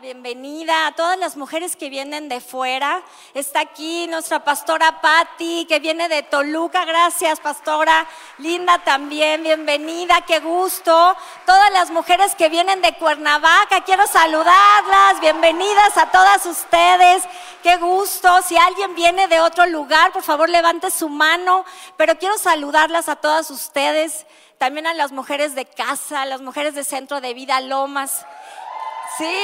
bienvenida a todas las mujeres que vienen de fuera. Está aquí nuestra pastora Patti, que viene de Toluca. Gracias, pastora. Linda también, bienvenida, qué gusto. Todas las mujeres que vienen de Cuernavaca, quiero saludarlas. Bienvenidas a todas ustedes. Qué gusto. Si alguien viene de otro lugar, por favor, levante su mano. Pero quiero saludarlas a todas ustedes. También a las mujeres de casa, a las mujeres de Centro de Vida Lomas. Sí,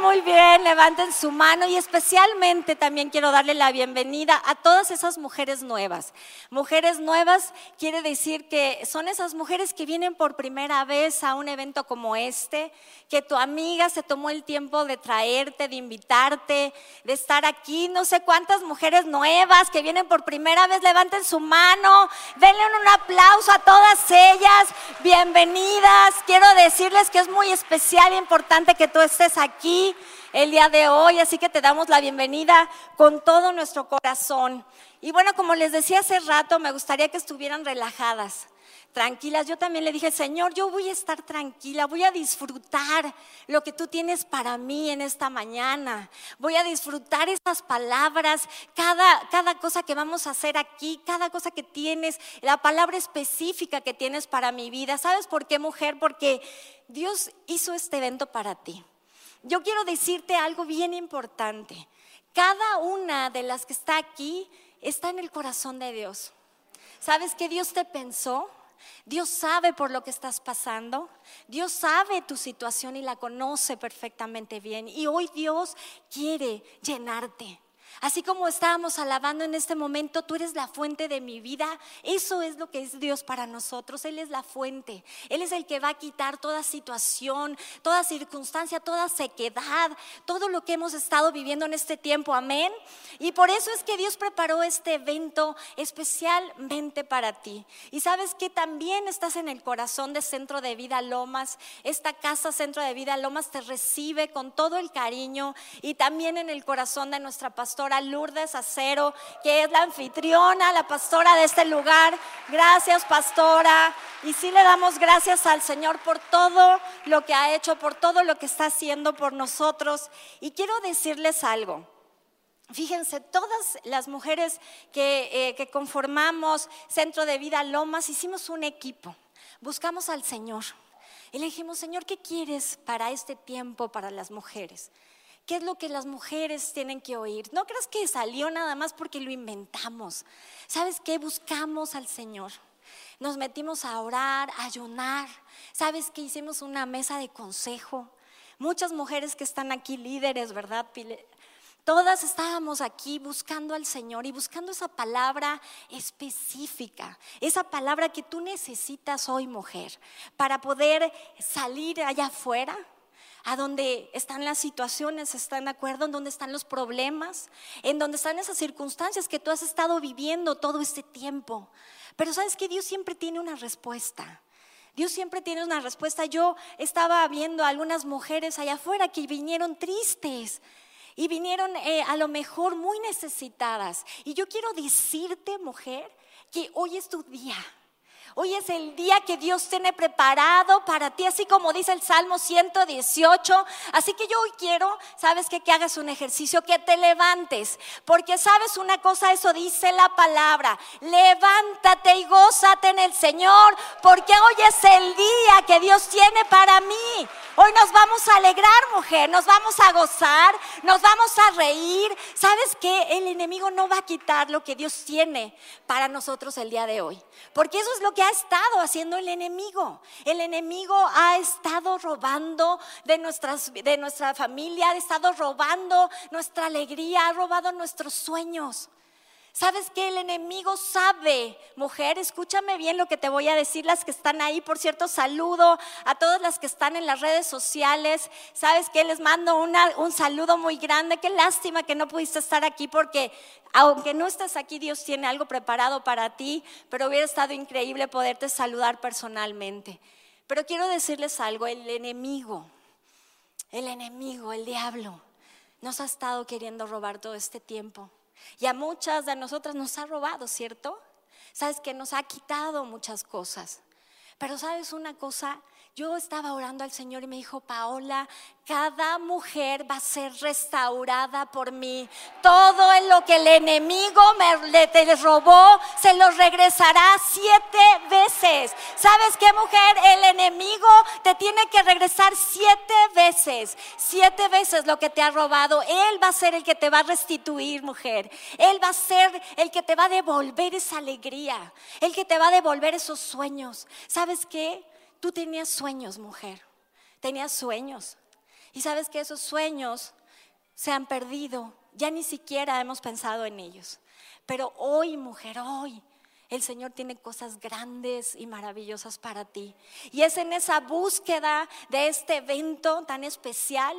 muy bien, levanten su mano y especialmente también quiero darle la bienvenida a todas esas mujeres nuevas. Mujeres nuevas quiere decir que son esas mujeres que vienen por primera vez a un evento como este, que tu amiga se tomó el tiempo de traerte, de invitarte, de estar aquí. No sé cuántas mujeres nuevas que vienen por primera vez, levanten su mano, denle un aplauso a todas ellas. Bienvenidas. Quiero decirles que es muy especial e importante que tú estés aquí el día de hoy, así que te damos la bienvenida con todo nuestro corazón. Y bueno, como les decía hace rato, me gustaría que estuvieran relajadas, tranquilas. Yo también le dije, Señor, yo voy a estar tranquila, voy a disfrutar lo que tú tienes para mí en esta mañana. Voy a disfrutar esas palabras, cada, cada cosa que vamos a hacer aquí, cada cosa que tienes, la palabra específica que tienes para mi vida. ¿Sabes por qué, mujer? Porque Dios hizo este evento para ti yo quiero decirte algo bien importante. Cada una de las que está aquí está en el corazón de Dios. ¿Sabes que Dios te pensó? Dios sabe por lo que estás pasando. Dios sabe tu situación y la conoce perfectamente bien. Y hoy Dios quiere llenarte. Así como estábamos alabando en este momento, tú eres la fuente de mi vida. Eso es lo que es Dios para nosotros. Él es la fuente. Él es el que va a quitar toda situación, toda circunstancia, toda sequedad, todo lo que hemos estado viviendo en este tiempo. Amén. Y por eso es que Dios preparó este evento especialmente para ti. Y sabes que también estás en el corazón de Centro de Vida Lomas. Esta casa Centro de Vida Lomas te recibe con todo el cariño y también en el corazón de nuestra pastora Lourdes Acero, que es la anfitriona, la pastora de este lugar. Gracias, pastora. Y sí le damos gracias al Señor por todo lo que ha hecho, por todo lo que está haciendo por nosotros. Y quiero decirles algo. Fíjense, todas las mujeres que, eh, que conformamos Centro de Vida Lomas hicimos un equipo. Buscamos al Señor. Y le Señor, ¿qué quieres para este tiempo para las mujeres? ¿Qué es lo que las mujeres tienen que oír? No creas que salió nada más porque lo inventamos. ¿Sabes qué? Buscamos al Señor. Nos metimos a orar, a ayunar. ¿Sabes qué? Hicimos una mesa de consejo. Muchas mujeres que están aquí, líderes, ¿verdad? Todas estábamos aquí buscando al Señor y buscando esa palabra específica, esa palabra que tú necesitas hoy, mujer, para poder salir allá afuera a donde están las situaciones, están de acuerdo, en donde están los problemas, en donde están esas circunstancias que tú has estado viviendo todo este tiempo. Pero sabes que Dios siempre tiene una respuesta. Dios siempre tiene una respuesta. Yo estaba viendo a algunas mujeres allá afuera que vinieron tristes y vinieron eh, a lo mejor muy necesitadas. Y yo quiero decirte, mujer, que hoy es tu día. Hoy es el día que Dios tiene preparado para ti, así como dice el Salmo 118. Así que yo hoy quiero, sabes que, que hagas un ejercicio, que te levantes, porque sabes una cosa, eso dice la palabra. Levántate y gózate en el Señor, porque hoy es el día que Dios tiene para mí. Hoy nos vamos a alegrar, mujer, nos vamos a gozar, nos vamos a reír. ¿Sabes qué? El enemigo no va a quitar lo que Dios tiene para nosotros el día de hoy, porque eso es lo que ha estado haciendo el enemigo. El enemigo ha estado robando de, nuestras, de nuestra familia, ha estado robando nuestra alegría, ha robado nuestros sueños. ¿Sabes que el enemigo sabe? Mujer, escúchame bien lo que te voy a decir, las que están ahí. Por cierto, saludo a todas las que están en las redes sociales. ¿Sabes que Les mando un saludo muy grande. Qué lástima que no pudiste estar aquí porque aunque no estés aquí, Dios tiene algo preparado para ti, pero hubiera estado increíble poderte saludar personalmente. Pero quiero decirles algo, el enemigo, el enemigo, el diablo, nos ha estado queriendo robar todo este tiempo. Y a muchas de nosotras nos ha robado, ¿cierto? Sabes que nos ha quitado muchas cosas. Pero sabes una cosa, yo estaba orando al Señor y me dijo, Paola, cada mujer va a ser restaurada por mí. Todo lo que el enemigo me le, robó, se lo regresará siete veces. ¿Sabes qué, mujer? El enemigo te tiene que regresar siete veces. Siete veces lo que te ha robado. Él va a ser el que te va a restituir, mujer. Él va a ser el que te va a devolver esa alegría. El que te va a devolver esos sueños. ¿Sabes qué? Tú tenías sueños, mujer. Tenías sueños. Y sabes que esos sueños se han perdido. Ya ni siquiera hemos pensado en ellos. Pero hoy, mujer, hoy, el Señor tiene cosas grandes y maravillosas para ti. Y es en esa búsqueda de este evento tan especial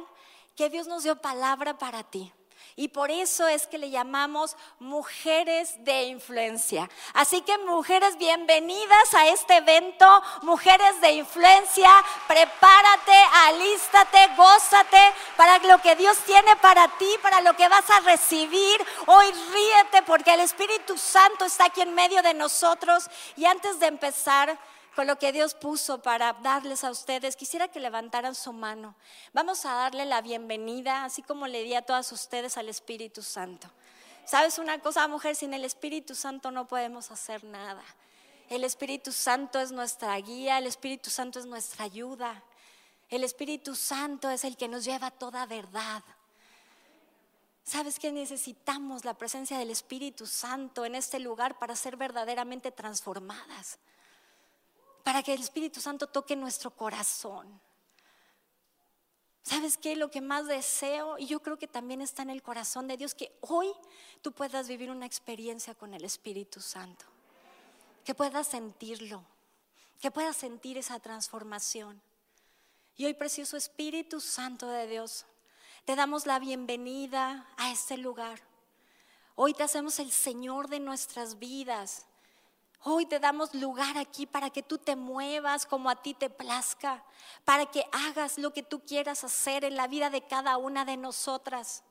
que Dios nos dio palabra para ti. Y por eso es que le llamamos mujeres de influencia. Así que mujeres, bienvenidas a este evento, mujeres de influencia. Prepárate, alístate, gózate para lo que Dios tiene para ti, para lo que vas a recibir. Hoy ríete porque el Espíritu Santo está aquí en medio de nosotros. Y antes de empezar, con lo que Dios puso para darles a ustedes, quisiera que levantaran su mano. Vamos a darle la bienvenida, así como le di a todas ustedes al Espíritu Santo. ¿Sabes una cosa, mujer? Sin el Espíritu Santo no podemos hacer nada. El Espíritu Santo es nuestra guía, el Espíritu Santo es nuestra ayuda. El Espíritu Santo es el que nos lleva a toda verdad. ¿Sabes que necesitamos la presencia del Espíritu Santo en este lugar para ser verdaderamente transformadas? Para que el Espíritu Santo toque nuestro corazón. ¿Sabes qué? Lo que más deseo, y yo creo que también está en el corazón de Dios, que hoy tú puedas vivir una experiencia con el Espíritu Santo, que puedas sentirlo, que puedas sentir esa transformación. Y hoy, precioso Espíritu Santo de Dios, te damos la bienvenida a este lugar. Hoy te hacemos el Señor de nuestras vidas. Hoy te damos lugar aquí para que tú te muevas como a ti te plazca, para que hagas lo que tú quieras hacer en la vida de cada una de nosotras.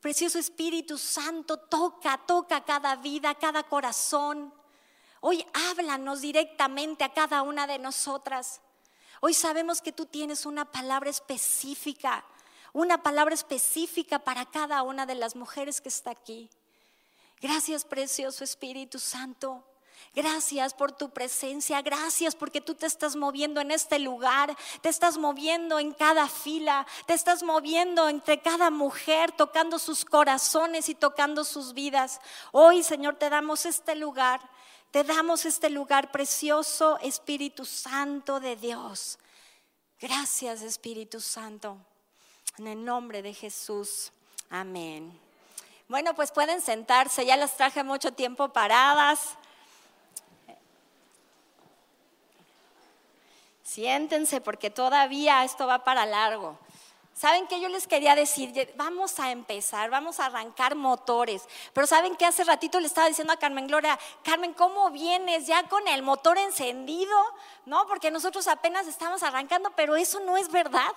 Precioso Espíritu Santo, toca, toca cada vida, cada corazón. Hoy háblanos directamente a cada una de nosotras. Hoy sabemos que tú tienes una palabra específica, una palabra específica para cada una de las mujeres que está aquí. Gracias, precioso Espíritu Santo. Gracias por tu presencia, gracias porque tú te estás moviendo en este lugar, te estás moviendo en cada fila, te estás moviendo entre cada mujer, tocando sus corazones y tocando sus vidas. Hoy, Señor, te damos este lugar, te damos este lugar precioso, Espíritu Santo de Dios. Gracias, Espíritu Santo. En el nombre de Jesús. Amén. Bueno, pues pueden sentarse, ya las traje mucho tiempo paradas. Siéntense porque todavía esto va para largo. ¿Saben qué yo les quería decir? Vamos a empezar, vamos a arrancar motores. Pero ¿saben qué? Hace ratito le estaba diciendo a Carmen Gloria, Carmen, ¿cómo vienes ya con el motor encendido? No, porque nosotros apenas estamos arrancando, pero eso no es verdad.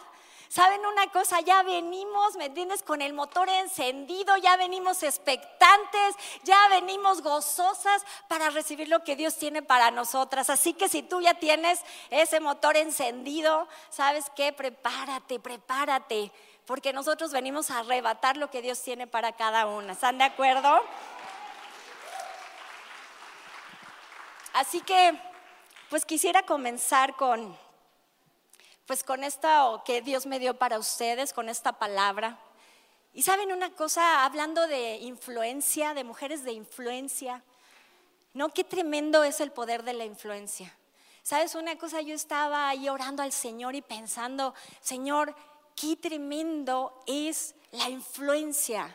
¿Saben una cosa? Ya venimos, ¿me entiendes? Con el motor encendido, ya venimos expectantes, ya venimos gozosas para recibir lo que Dios tiene para nosotras. Así que si tú ya tienes ese motor encendido, ¿sabes qué? Prepárate, prepárate, porque nosotros venimos a arrebatar lo que Dios tiene para cada una. ¿Están de acuerdo? Así que, pues quisiera comenzar con pues con esto que Dios me dio para ustedes, con esta palabra. Y saben una cosa, hablando de influencia, de mujeres de influencia, ¿no? Qué tremendo es el poder de la influencia. ¿Sabes una cosa? Yo estaba ahí orando al Señor y pensando, Señor, qué tremendo es la influencia,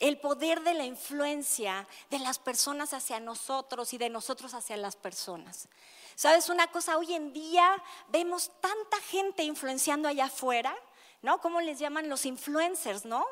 el poder de la influencia de las personas hacia nosotros y de nosotros hacia las personas. ¿Sabes una cosa? Hoy en día vemos tanta gente influenciando allá afuera, ¿no? ¿Cómo les llaman los influencers, no?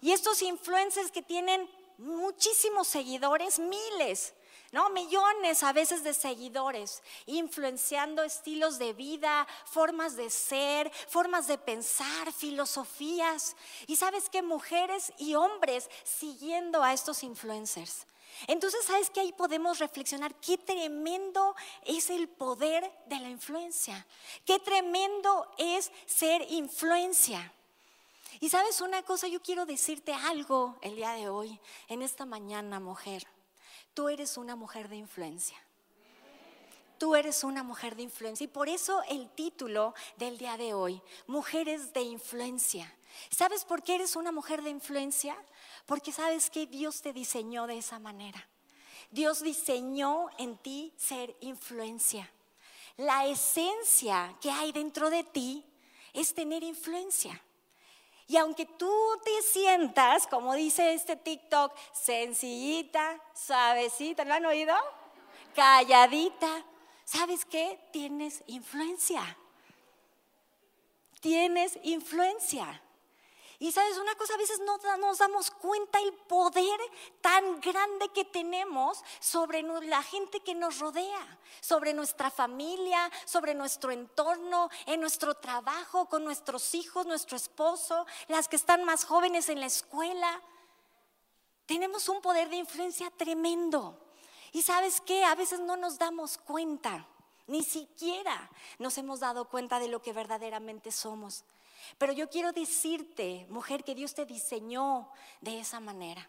Y estos influencers que tienen muchísimos seguidores, miles, ¿no? Millones a veces de seguidores, influenciando estilos de vida, formas de ser, formas de pensar, filosofías. Y sabes qué, mujeres y hombres siguiendo a estos influencers. Entonces, ¿sabes que ahí podemos reflexionar? Qué tremendo es el poder de la influencia. Qué tremendo es ser influencia. Y sabes una cosa, yo quiero decirte algo el día de hoy, en esta mañana, mujer. Tú eres una mujer de influencia. Tú eres una mujer de influencia. Y por eso el título del día de hoy, Mujeres de Influencia. ¿Sabes por qué eres una mujer de influencia? Porque sabes que Dios te diseñó de esa manera. Dios diseñó en ti ser influencia. La esencia que hay dentro de ti es tener influencia. Y aunque tú te sientas, como dice este TikTok, sencillita, suavecita, ¿lo han oído? Calladita, ¿sabes qué? Tienes influencia. Tienes influencia. Y sabes una cosa, a veces no nos damos cuenta el poder tan grande que tenemos sobre la gente que nos rodea, sobre nuestra familia, sobre nuestro entorno, en nuestro trabajo, con nuestros hijos, nuestro esposo, las que están más jóvenes en la escuela. Tenemos un poder de influencia tremendo. Y sabes qué, a veces no nos damos cuenta, ni siquiera nos hemos dado cuenta de lo que verdaderamente somos. Pero yo quiero decirte, mujer, que Dios te diseñó de esa manera.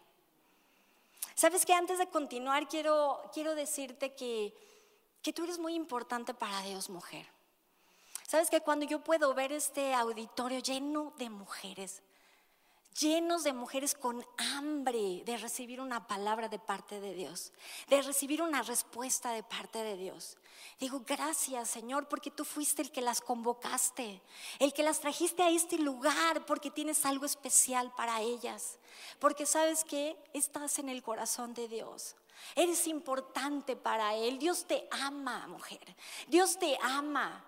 Sabes que antes de continuar quiero, quiero decirte que, que tú eres muy importante para Dios, mujer. Sabes que cuando yo puedo ver este auditorio lleno de mujeres, llenos de mujeres con hambre de recibir una palabra de parte de Dios, de recibir una respuesta de parte de Dios. Digo, gracias Señor, porque tú fuiste el que las convocaste, el que las trajiste a este lugar, porque tienes algo especial para ellas, porque sabes que estás en el corazón de Dios. Eres importante para Él. Dios te ama, mujer. Dios te ama.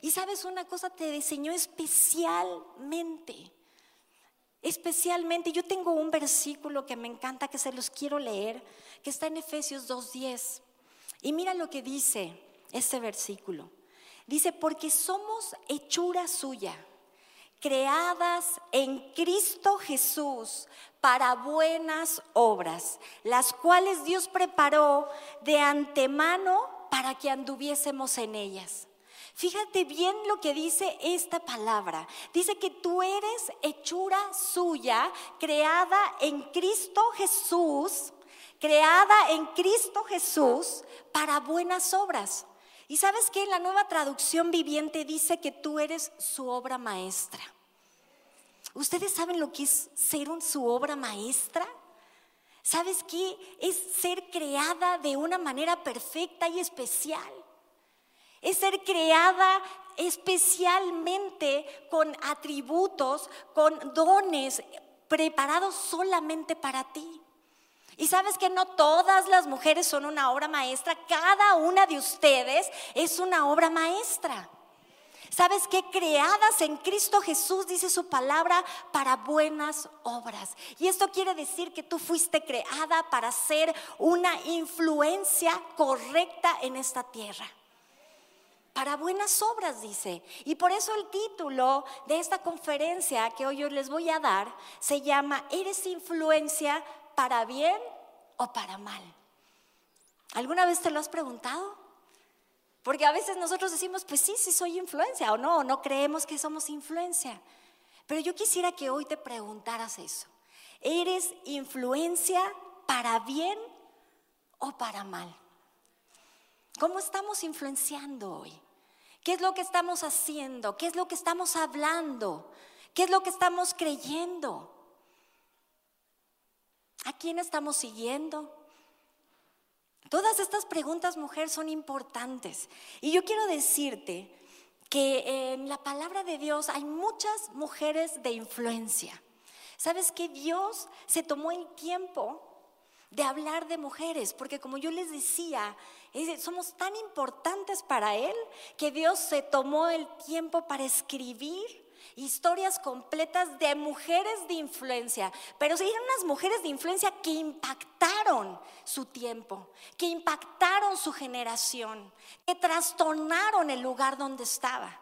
Y sabes una cosa, te diseñó especialmente Especialmente, yo tengo un versículo que me encanta, que se los quiero leer, que está en Efesios 2.10. Y mira lo que dice este versículo. Dice, porque somos hechura suya, creadas en Cristo Jesús para buenas obras, las cuales Dios preparó de antemano para que anduviésemos en ellas. Fíjate bien lo que dice esta palabra. Dice que tú eres hechura suya, creada en Cristo Jesús, creada en Cristo Jesús para buenas obras. Y sabes que en la nueva traducción viviente dice que tú eres su obra maestra. ¿Ustedes saben lo que es ser su obra maestra? ¿Sabes qué? Es ser creada de una manera perfecta y especial es ser creada especialmente con atributos, con dones preparados solamente para ti. Y sabes que no todas las mujeres son una obra maestra, cada una de ustedes es una obra maestra. ¿Sabes qué? Creadas en Cristo Jesús, dice su palabra, para buenas obras. Y esto quiere decir que tú fuiste creada para ser una influencia correcta en esta tierra para buenas obras, dice. Y por eso el título de esta conferencia que hoy yo les voy a dar se llama ¿Eres influencia para bien o para mal? ¿Alguna vez te lo has preguntado? Porque a veces nosotros decimos, pues sí, sí soy influencia o no, no creemos que somos influencia. Pero yo quisiera que hoy te preguntaras eso. ¿Eres influencia para bien o para mal? ¿Cómo estamos influenciando hoy? ¿Qué es lo que estamos haciendo? ¿Qué es lo que estamos hablando? ¿Qué es lo que estamos creyendo? ¿A quién estamos siguiendo? Todas estas preguntas, mujer, son importantes. Y yo quiero decirte que en la palabra de Dios hay muchas mujeres de influencia. ¿Sabes que Dios se tomó el tiempo de hablar de mujeres, porque como yo les decía, somos tan importantes para Él que Dios se tomó el tiempo para escribir historias completas de mujeres de influencia, pero eran unas mujeres de influencia que impactaron su tiempo, que impactaron su generación, que trastornaron el lugar donde estaba.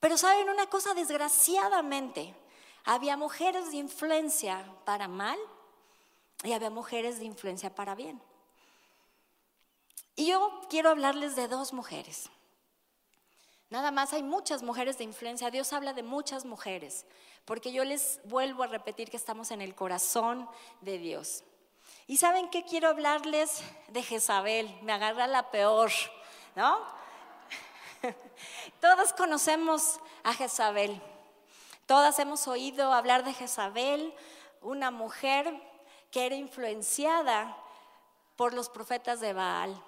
Pero saben una cosa, desgraciadamente, había mujeres de influencia para mal y había mujeres de influencia para bien. Y yo quiero hablarles de dos mujeres. Nada más hay muchas mujeres de influencia. Dios habla de muchas mujeres, porque yo les vuelvo a repetir que estamos en el corazón de Dios. Y saben qué quiero hablarles de Jezabel. Me agarra la peor, ¿no? Todos conocemos a Jezabel. Todas hemos oído hablar de Jezabel, una mujer que era influenciada por los profetas de Baal.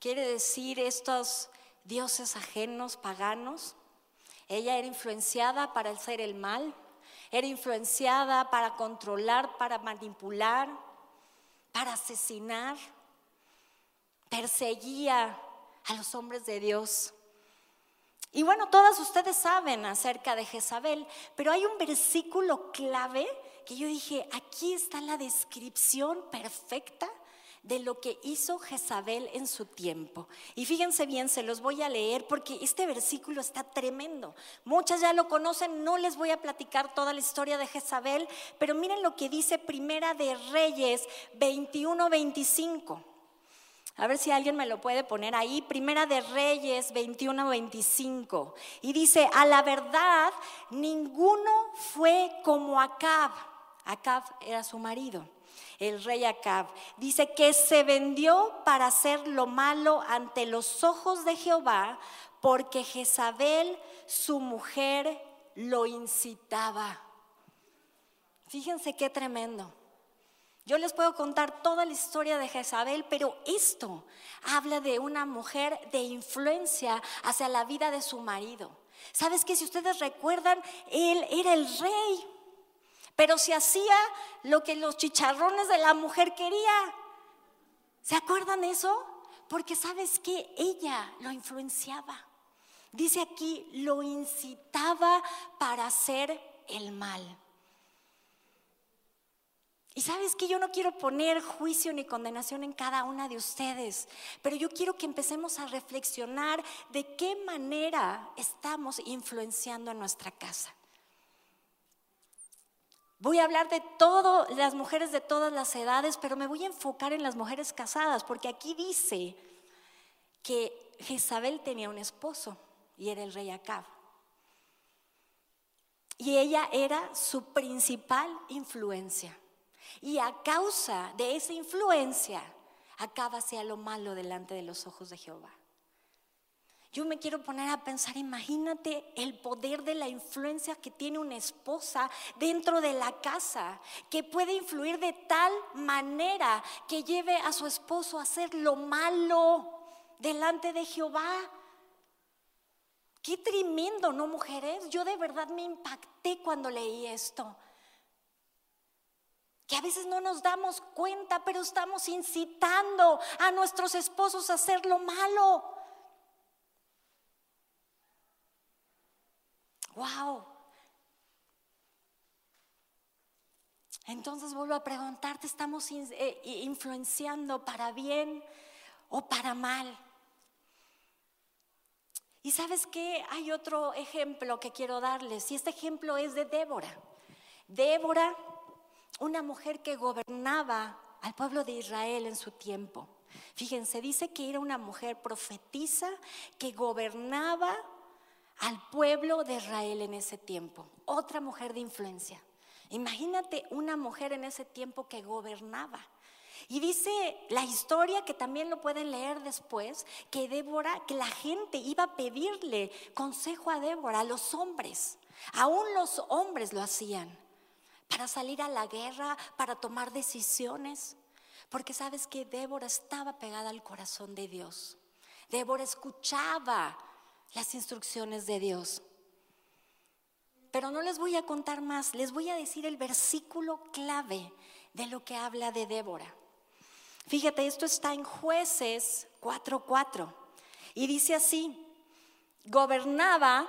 Quiere decir estos dioses ajenos, paganos. Ella era influenciada para hacer el mal, era influenciada para controlar, para manipular, para asesinar. Perseguía a los hombres de Dios. Y bueno, todas ustedes saben acerca de Jezabel, pero hay un versículo clave que yo dije, aquí está la descripción perfecta de lo que hizo Jezabel en su tiempo. Y fíjense bien, se los voy a leer porque este versículo está tremendo. Muchas ya lo conocen, no les voy a platicar toda la historia de Jezabel, pero miren lo que dice Primera de Reyes 21-25. A ver si alguien me lo puede poner ahí. Primera de Reyes 21-25. Y dice, a la verdad, ninguno fue como Acab. Acab era su marido el rey Acab. Dice que se vendió para hacer lo malo ante los ojos de Jehová, porque Jezabel, su mujer, lo incitaba. Fíjense qué tremendo. Yo les puedo contar toda la historia de Jezabel, pero esto habla de una mujer de influencia hacia la vida de su marido. ¿Sabes que si ustedes recuerdan, él era el rey? Pero se hacía lo que los chicharrones de la mujer quería. ¿Se acuerdan eso? Porque sabes que ella lo influenciaba. Dice aquí, lo incitaba para hacer el mal. Y sabes que yo no quiero poner juicio ni condenación en cada una de ustedes, pero yo quiero que empecemos a reflexionar de qué manera estamos influenciando a nuestra casa. Voy a hablar de todas las mujeres de todas las edades, pero me voy a enfocar en las mujeres casadas, porque aquí dice que Jezabel tenía un esposo y era el rey Acab. Y ella era su principal influencia. Y a causa de esa influencia, Acab hacía lo malo delante de los ojos de Jehová. Yo me quiero poner a pensar, imagínate el poder de la influencia que tiene una esposa dentro de la casa, que puede influir de tal manera que lleve a su esposo a hacer lo malo delante de Jehová. Qué tremendo, ¿no, mujeres? Yo de verdad me impacté cuando leí esto. Que a veces no nos damos cuenta, pero estamos incitando a nuestros esposos a hacer lo malo. Wow. Entonces vuelvo a preguntarte, ¿estamos eh, influenciando para bien o para mal? Y sabes qué, hay otro ejemplo que quiero darles, y este ejemplo es de Débora. Débora, una mujer que gobernaba al pueblo de Israel en su tiempo. Fíjense, dice que era una mujer profetisa que gobernaba al pueblo de Israel en ese tiempo. Otra mujer de influencia. Imagínate una mujer en ese tiempo que gobernaba. Y dice la historia, que también lo pueden leer después, que Débora, que la gente iba a pedirle consejo a Débora, a los hombres. Aún los hombres lo hacían para salir a la guerra, para tomar decisiones. Porque sabes que Débora estaba pegada al corazón de Dios. Débora escuchaba las instrucciones de Dios. Pero no les voy a contar más, les voy a decir el versículo clave de lo que habla de Débora. Fíjate, esto está en jueces 4.4 y dice así, gobernaba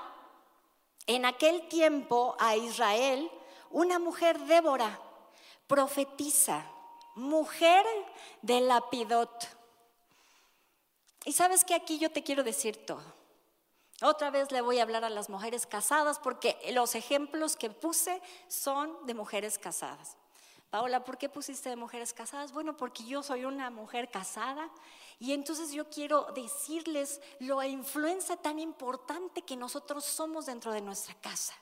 en aquel tiempo a Israel una mujer Débora, profetiza, mujer de Lapidot. Y sabes que aquí yo te quiero decir todo. Otra vez le voy a hablar a las mujeres casadas porque los ejemplos que puse son de mujeres casadas. Paola, ¿por qué pusiste de mujeres casadas? Bueno, porque yo soy una mujer casada y entonces yo quiero decirles la influencia tan importante que nosotros somos dentro de nuestra casa.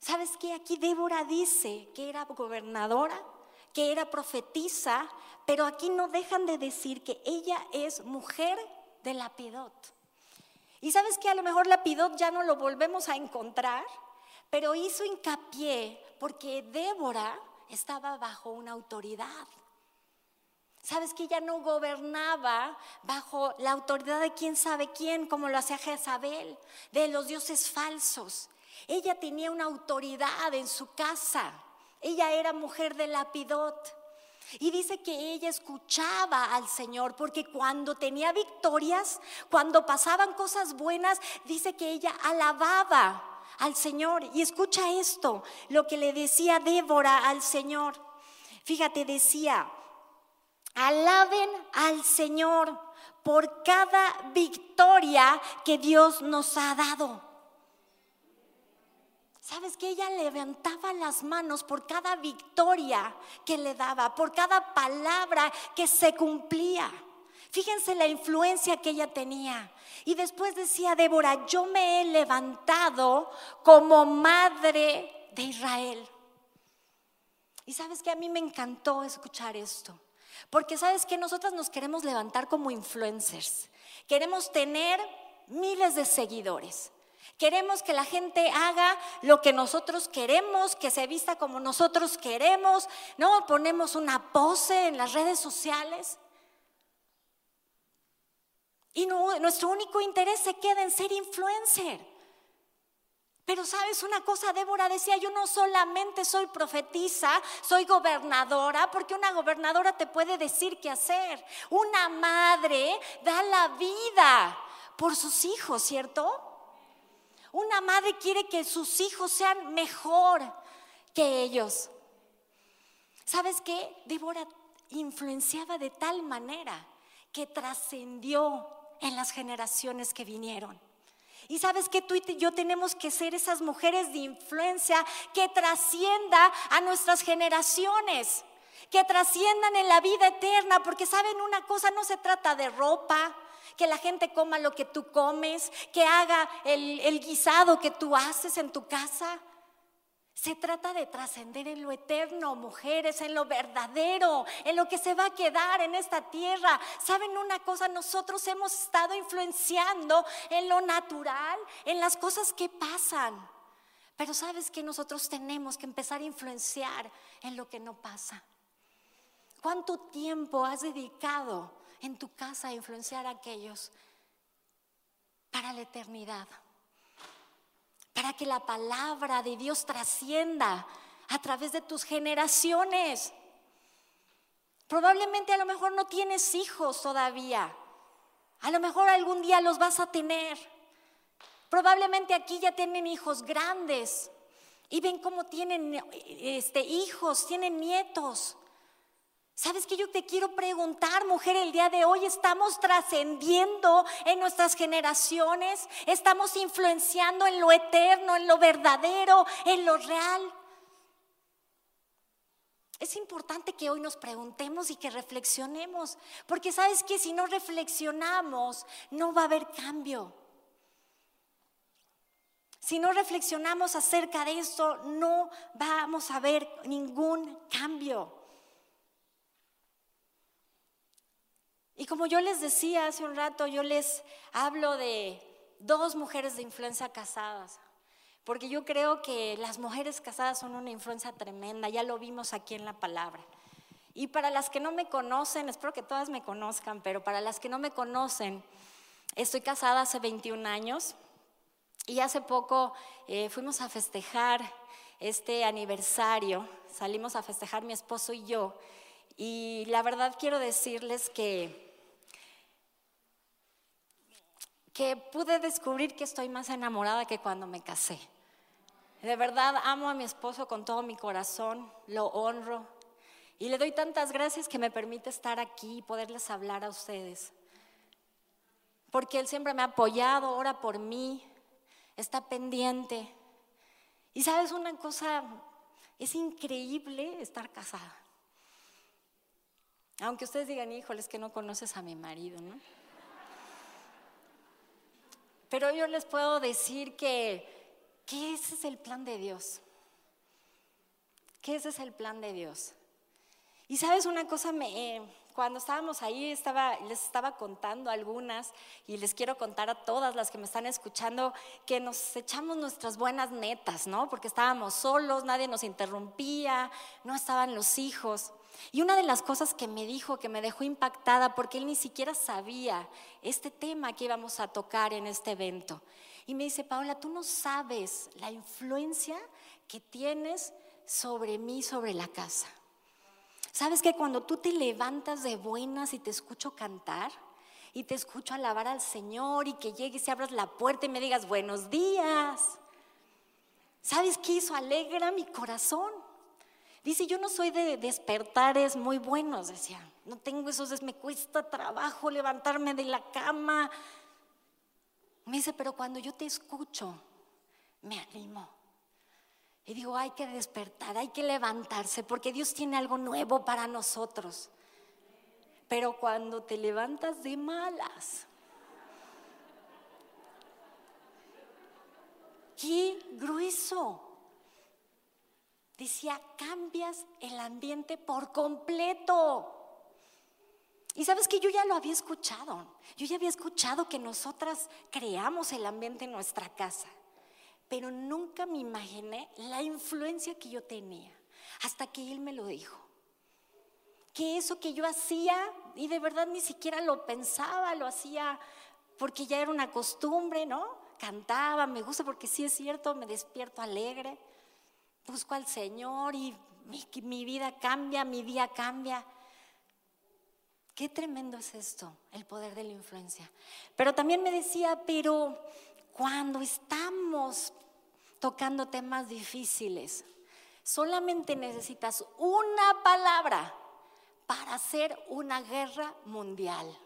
¿Sabes qué? Aquí Débora dice que era gobernadora, que era profetisa, pero aquí no dejan de decir que ella es mujer de Lapidot. Y sabes que a lo mejor Lapidot ya no lo volvemos a encontrar, pero hizo hincapié porque Débora estaba bajo una autoridad. Sabes que ella no gobernaba bajo la autoridad de quién sabe quién, como lo hacía Jezabel, de los dioses falsos. Ella tenía una autoridad en su casa. Ella era mujer de Lapidot. Y dice que ella escuchaba al Señor, porque cuando tenía victorias, cuando pasaban cosas buenas, dice que ella alababa al Señor. Y escucha esto, lo que le decía Débora al Señor. Fíjate, decía, alaben al Señor por cada victoria que Dios nos ha dado. ¿Sabes que ella levantaba las manos por cada victoria que le daba, por cada palabra que se cumplía? Fíjense la influencia que ella tenía. Y después decía Débora, yo me he levantado como madre de Israel. Y sabes que a mí me encantó escuchar esto. Porque sabes que nosotras nos queremos levantar como influencers. Queremos tener miles de seguidores. Queremos que la gente haga lo que nosotros queremos, que se vista como nosotros queremos, ¿no? Ponemos una pose en las redes sociales. Y nuestro único interés se queda en ser influencer. Pero sabes una cosa, Débora decía, yo no solamente soy profetisa, soy gobernadora, porque una gobernadora te puede decir qué hacer. Una madre da la vida por sus hijos, ¿cierto? Una madre quiere que sus hijos sean mejor que ellos. ¿Sabes qué? Débora influenciaba de tal manera que trascendió en las generaciones que vinieron. Y sabes que tú y yo tenemos que ser esas mujeres de influencia que trascienda a nuestras generaciones, que trasciendan en la vida eterna, porque saben una cosa, no se trata de ropa, que la gente coma lo que tú comes, que haga el, guisado que tú haces en tu casa. Se trata de trascender en lo eterno, mujeres, en lo verdadero, en lo que se va a quedar en esta tierra. ¿Saben una cosa? Nosotros hemos estado influenciando en lo natural, en las cosas que pasan. Pero sabes que nosotros tenemos que empezar a influenciar en lo que no pasa. ¿Cuánto tiempo has dedicado en tu casa a influenciar a aquellos para la eternidad. Para que la palabra de Dios trascienda a través de tus generaciones. Probablemente a lo mejor no tienes hijos todavía. A lo mejor algún día los vas a tener. Probablemente aquí ya tienen hijos grandes y ven cómo tienen este, hijos, tienen nietos. ¿Sabes que yo te quiero preguntar, mujer, el día de hoy estamos trascendiendo en nuestras generaciones, estamos influenciando en lo eterno, en lo verdadero, en lo real? Es importante que hoy nos preguntemos y que reflexionemos, porque sabes que si no reflexionamos no va a haber cambio. Si no reflexionamos acerca de esto, no vamos a ver ningún cambio. Y como yo les decía hace un rato, yo les hablo de dos mujeres de influencia casadas, porque yo creo que las mujeres casadas son una influencia tremenda, ya lo vimos aquí en la palabra. Y para las que no me conocen, espero que todas me conozcan, pero para las que no me conocen, estoy casada hace 21 años y hace poco eh, fuimos a festejar este aniversario, salimos a festejar mi esposo y yo, y la verdad quiero decirles que que pude descubrir que estoy más enamorada que cuando me casé. De verdad amo a mi esposo con todo mi corazón, lo honro y le doy tantas gracias que me permite estar aquí y poderles hablar a ustedes. Porque él siempre me ha apoyado, ora por mí, está pendiente. Y sabes una cosa Es increíble estar casada. Aunque ustedes digan, híjole, es que no conoces a mi marido, ¿no? Pero yo les puedo decir que, que ese es el plan de Dios. Que ese es el plan de Dios. Y sabes una cosa, me, eh, cuando estábamos ahí estaba, les estaba contando algunas y les quiero contar a todas las que me están escuchando que nos echamos nuestras buenas netas, ¿no? Porque estábamos solos, nadie nos interrumpía, no estaban los hijos. Y una de las cosas que me dijo, que me dejó impactada, porque él ni siquiera sabía este tema que íbamos a tocar en este evento. Y me dice, Paola, tú no sabes la influencia que tienes sobre mí, sobre la casa. ¿Sabes que cuando tú te levantas de buenas y te escucho cantar y te escucho alabar al Señor y que llegues y abras la puerta y me digas buenos días? ¿Sabes qué hizo? Alegra mi corazón. Dice, yo no soy de despertares muy buenos, decía. No tengo esos, me cuesta trabajo levantarme de la cama. Me dice, pero cuando yo te escucho, me animo. Y digo, hay que despertar, hay que levantarse, porque Dios tiene algo nuevo para nosotros. Pero cuando te levantas de malas, qué grueso. Decía, cambias el ambiente por completo. Y sabes que yo ya lo había escuchado. Yo ya había escuchado que nosotras creamos el ambiente en nuestra casa. Pero nunca me imaginé la influencia que yo tenía. Hasta que él me lo dijo. Que eso que yo hacía, y de verdad ni siquiera lo pensaba, lo hacía porque ya era una costumbre, ¿no? Cantaba, me gusta porque sí es cierto, me despierto alegre busco al Señor y mi, vida cambia, mi día cambia. Qué tremendo es esto, el poder de la influencia. Pero también me decía, pero cuando estamos tocando temas difíciles, solamente necesitas una palabra para hacer una guerra mundial.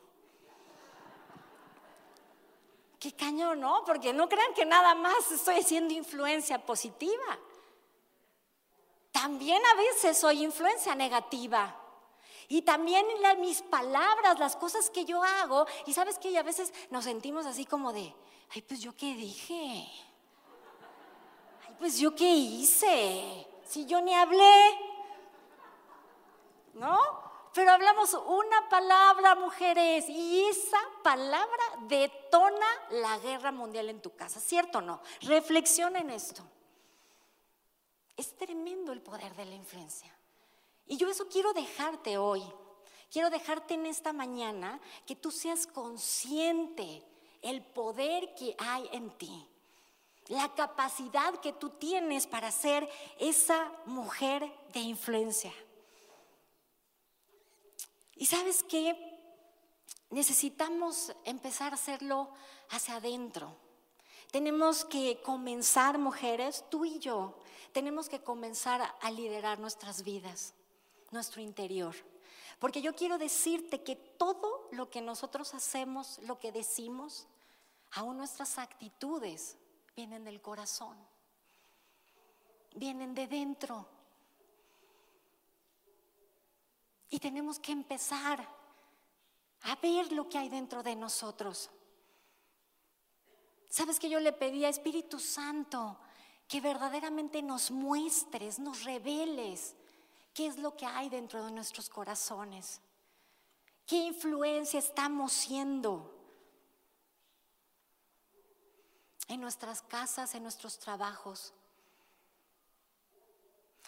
Qué cañón, ¿no? Porque no crean que nada más estoy haciendo influencia positiva también a veces soy influencia negativa. Y también mis palabras, las cosas que yo hago, y sabes que a veces nos sentimos así como de, ay, pues yo qué dije, ay, pues yo qué hice, si yo ni hablé, ¿no? Pero hablamos una palabra, mujeres, y esa palabra detona la guerra mundial en tu casa, ¿cierto o no? Reflexiona en esto. Es tremendo el poder de la influencia. Y yo eso quiero dejarte hoy. Quiero dejarte en esta mañana que tú seas consciente el poder que hay en ti. La capacidad que tú tienes para ser esa mujer de influencia. Y sabes qué? Necesitamos empezar a hacerlo hacia adentro. Tenemos que comenzar, mujeres, tú y yo, tenemos que comenzar a liderar nuestras vidas, nuestro interior. Porque yo quiero decirte que todo lo que nosotros hacemos, lo que decimos, aún nuestras actitudes, vienen del corazón, vienen de dentro. Y tenemos que empezar a ver lo que hay dentro de nosotros. ¿Sabes que yo le pedí a Espíritu Santo que verdaderamente nos muestres, nos reveles qué es lo que hay dentro de nuestros corazones? ¿Qué influencia estamos siendo en nuestras casas, en nuestros trabajos?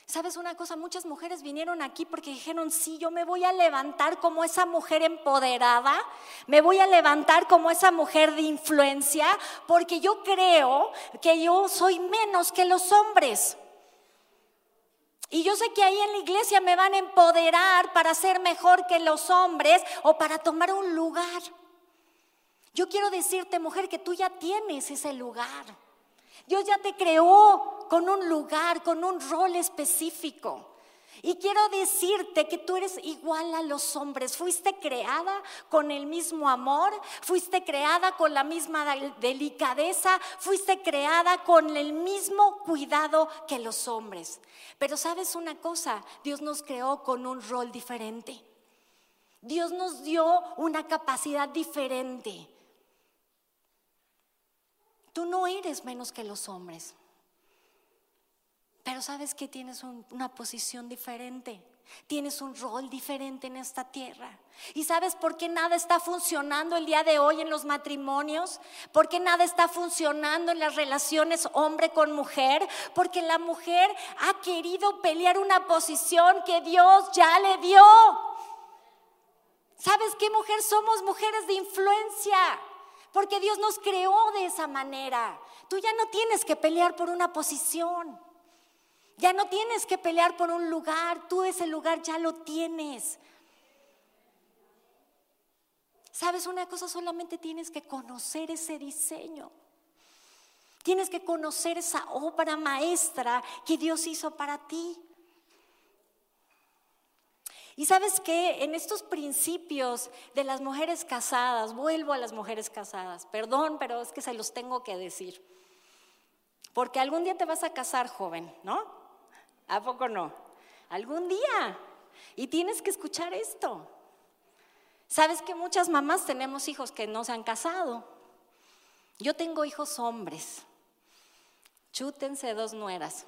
¿Sabes una cosa? Muchas mujeres vinieron aquí porque dijeron, sí, yo me voy a levantar como esa mujer empoderada, me voy a levantar como esa mujer de influencia, porque yo creo que yo soy menos que los hombres. Y yo sé que ahí en la iglesia me van a empoderar para ser mejor que los hombres o para tomar un lugar. Yo quiero decirte, mujer, que tú ya tienes ese lugar. Dios ya te creó con un lugar, con un rol específico. Y quiero decirte que tú eres igual a los hombres. Fuiste creada con el mismo amor, fuiste creada con la misma delicadeza, fuiste creada con el mismo cuidado que los hombres. Pero sabes una cosa, Dios nos creó con un rol diferente. Dios nos dio una capacidad diferente. Tú no eres menos que los hombres. Pero sabes que tienes una posición diferente. Tienes un rol diferente en esta tierra. ¿Y sabes por qué nada está funcionando el día de hoy en los matrimonios? ¿Por qué nada está funcionando en las relaciones hombre con mujer? Porque la mujer ha querido pelear una posición que Dios ya le dio. ¿Sabes qué mujer somos? Mujeres de influencia. Porque Dios nos creó de esa manera. Tú ya no tienes que pelear por una posición. Ya no tienes que pelear por un lugar, tú ese lugar ya lo tienes. ¿Sabes una cosa? Solamente tienes que conocer ese diseño. Tienes que conocer esa obra maestra que Dios hizo para ti. Y sabes que en estos principios de las mujeres casadas, vuelvo a las mujeres casadas, perdón, pero es que se los tengo que decir. Porque algún día te vas a casar, joven, ¿no? ¿A poco no? Algún día. Y tienes que escuchar esto. Sabes que muchas mamás tenemos hijos que no se han casado. Yo tengo hijos hombres. Chútense dos nueras.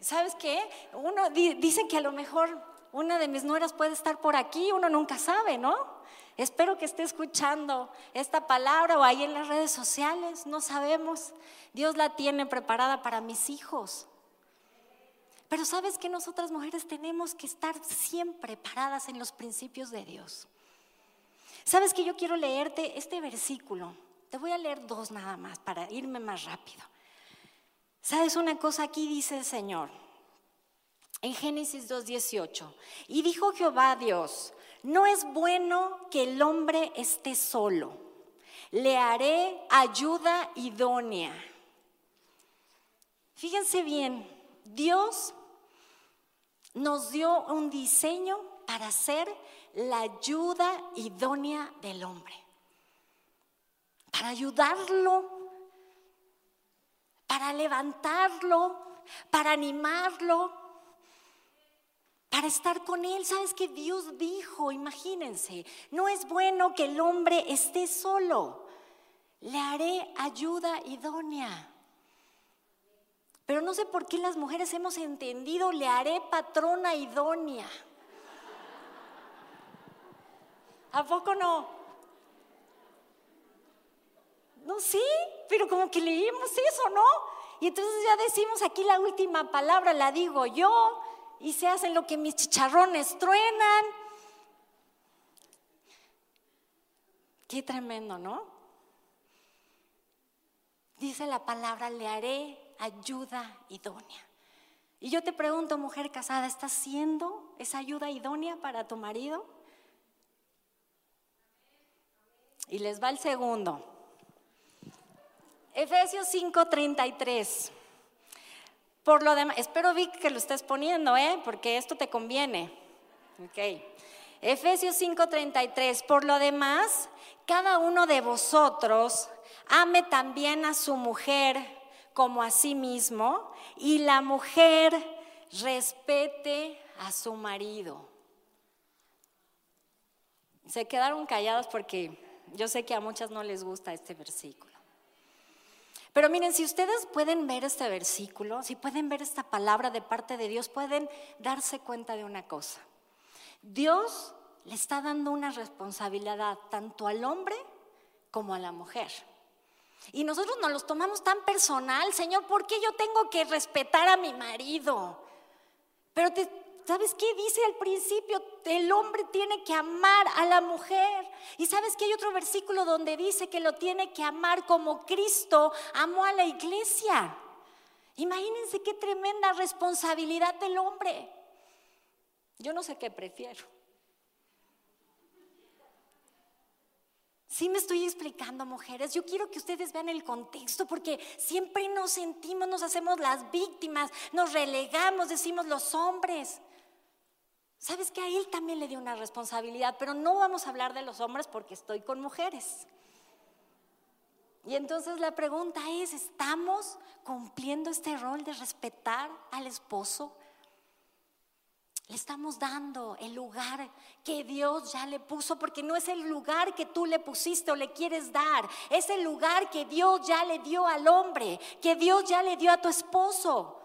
¿Sabes qué? Uno dice que a lo mejor una de mis nueras puede estar por aquí, uno nunca sabe, ¿no? Espero que esté escuchando esta palabra o ahí en las redes sociales, no sabemos. Dios la tiene preparada para mis hijos. Pero sabes que nosotras mujeres tenemos que estar siempre paradas en los principios de Dios. Sabes que yo quiero leerte este versículo. Te voy a leer dos nada más para irme más rápido. ¿Sabes una cosa? Aquí dice el Señor. En Génesis 2.18. Y dijo Jehová Dios, no es bueno que el hombre esté solo. Le haré ayuda idónea. Fíjense bien, Dios nos dio un diseño para ser la ayuda idónea del hombre. Para ayudarlo, para levantarlo, para animarlo, para estar con Él. ¿Sabes que Dios dijo? Imagínense, no es bueno que el hombre esté solo. Le haré ayuda idónea. Pero no sé por qué las mujeres hemos entendido, le haré patrona idónea. ¿A poco no? No sé, pero como que leímos eso, ¿no? Y entonces ya decimos aquí la última palabra, la digo yo, y se hacen lo que mis chicharrones truenan. Qué tremendo, ¿no? Dice la palabra, le haré ayuda idónea. Y yo te pregunto, mujer casada, ¿estás haciendo esa ayuda idónea para tu marido? Y les va el segundo. Efesios 5:33. Por lo demás, espero Vic que lo estés poniendo, ¿eh? porque esto te conviene. Ok. Efesios 5:33. Por lo demás, cada uno de vosotros ame también a su mujer como a sí mismo y la mujer respete a su marido. Se quedaron callados porque yo sé que a muchas no les gusta este versículo. Pero miren, si ustedes pueden ver este versículo, si pueden ver esta palabra de parte de Dios, pueden darse cuenta de una cosa. Dios le está dando una responsabilidad tanto al hombre como a la mujer. Y nosotros nos los tomamos tan personal, Señor, ¿por qué yo tengo que respetar a mi marido? Pero te, ¿Sabes qué dice al principio? El hombre tiene que amar a la mujer. Y sabes que hay otro versículo donde dice que lo tiene que amar como Cristo amó a la iglesia. Imagínense qué tremenda responsabilidad del hombre. Yo no sé qué prefiero. Sí me estoy explicando, mujeres. Yo quiero que ustedes vean el contexto porque siempre nos sentimos, nos hacemos las víctimas, nos relegamos, decimos los hombres. Sabes que a él también le dio una responsabilidad, pero no vamos a hablar de los hombres porque estoy con mujeres. Y entonces la pregunta es, ¿estamos cumpliendo este rol de respetar al esposo? Le estamos dando el lugar que Dios ya le puso, porque no es el lugar que tú le pusiste o le quieres dar, es el lugar que Dios ya le dio al hombre, que Dios ya le dio a tu esposo.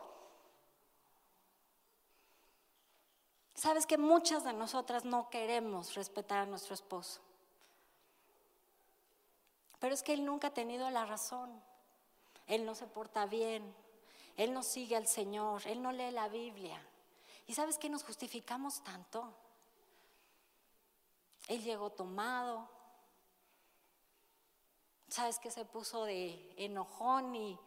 Sabes que muchas de nosotras no queremos respetar a nuestro esposo, pero es que él nunca ha tenido la razón, él no se porta bien, él no sigue al Señor, él no lee la Biblia. ¿Y sabes qué nos justificamos tanto? Él llegó tomado. ¿Sabes qué se puso de enojón y,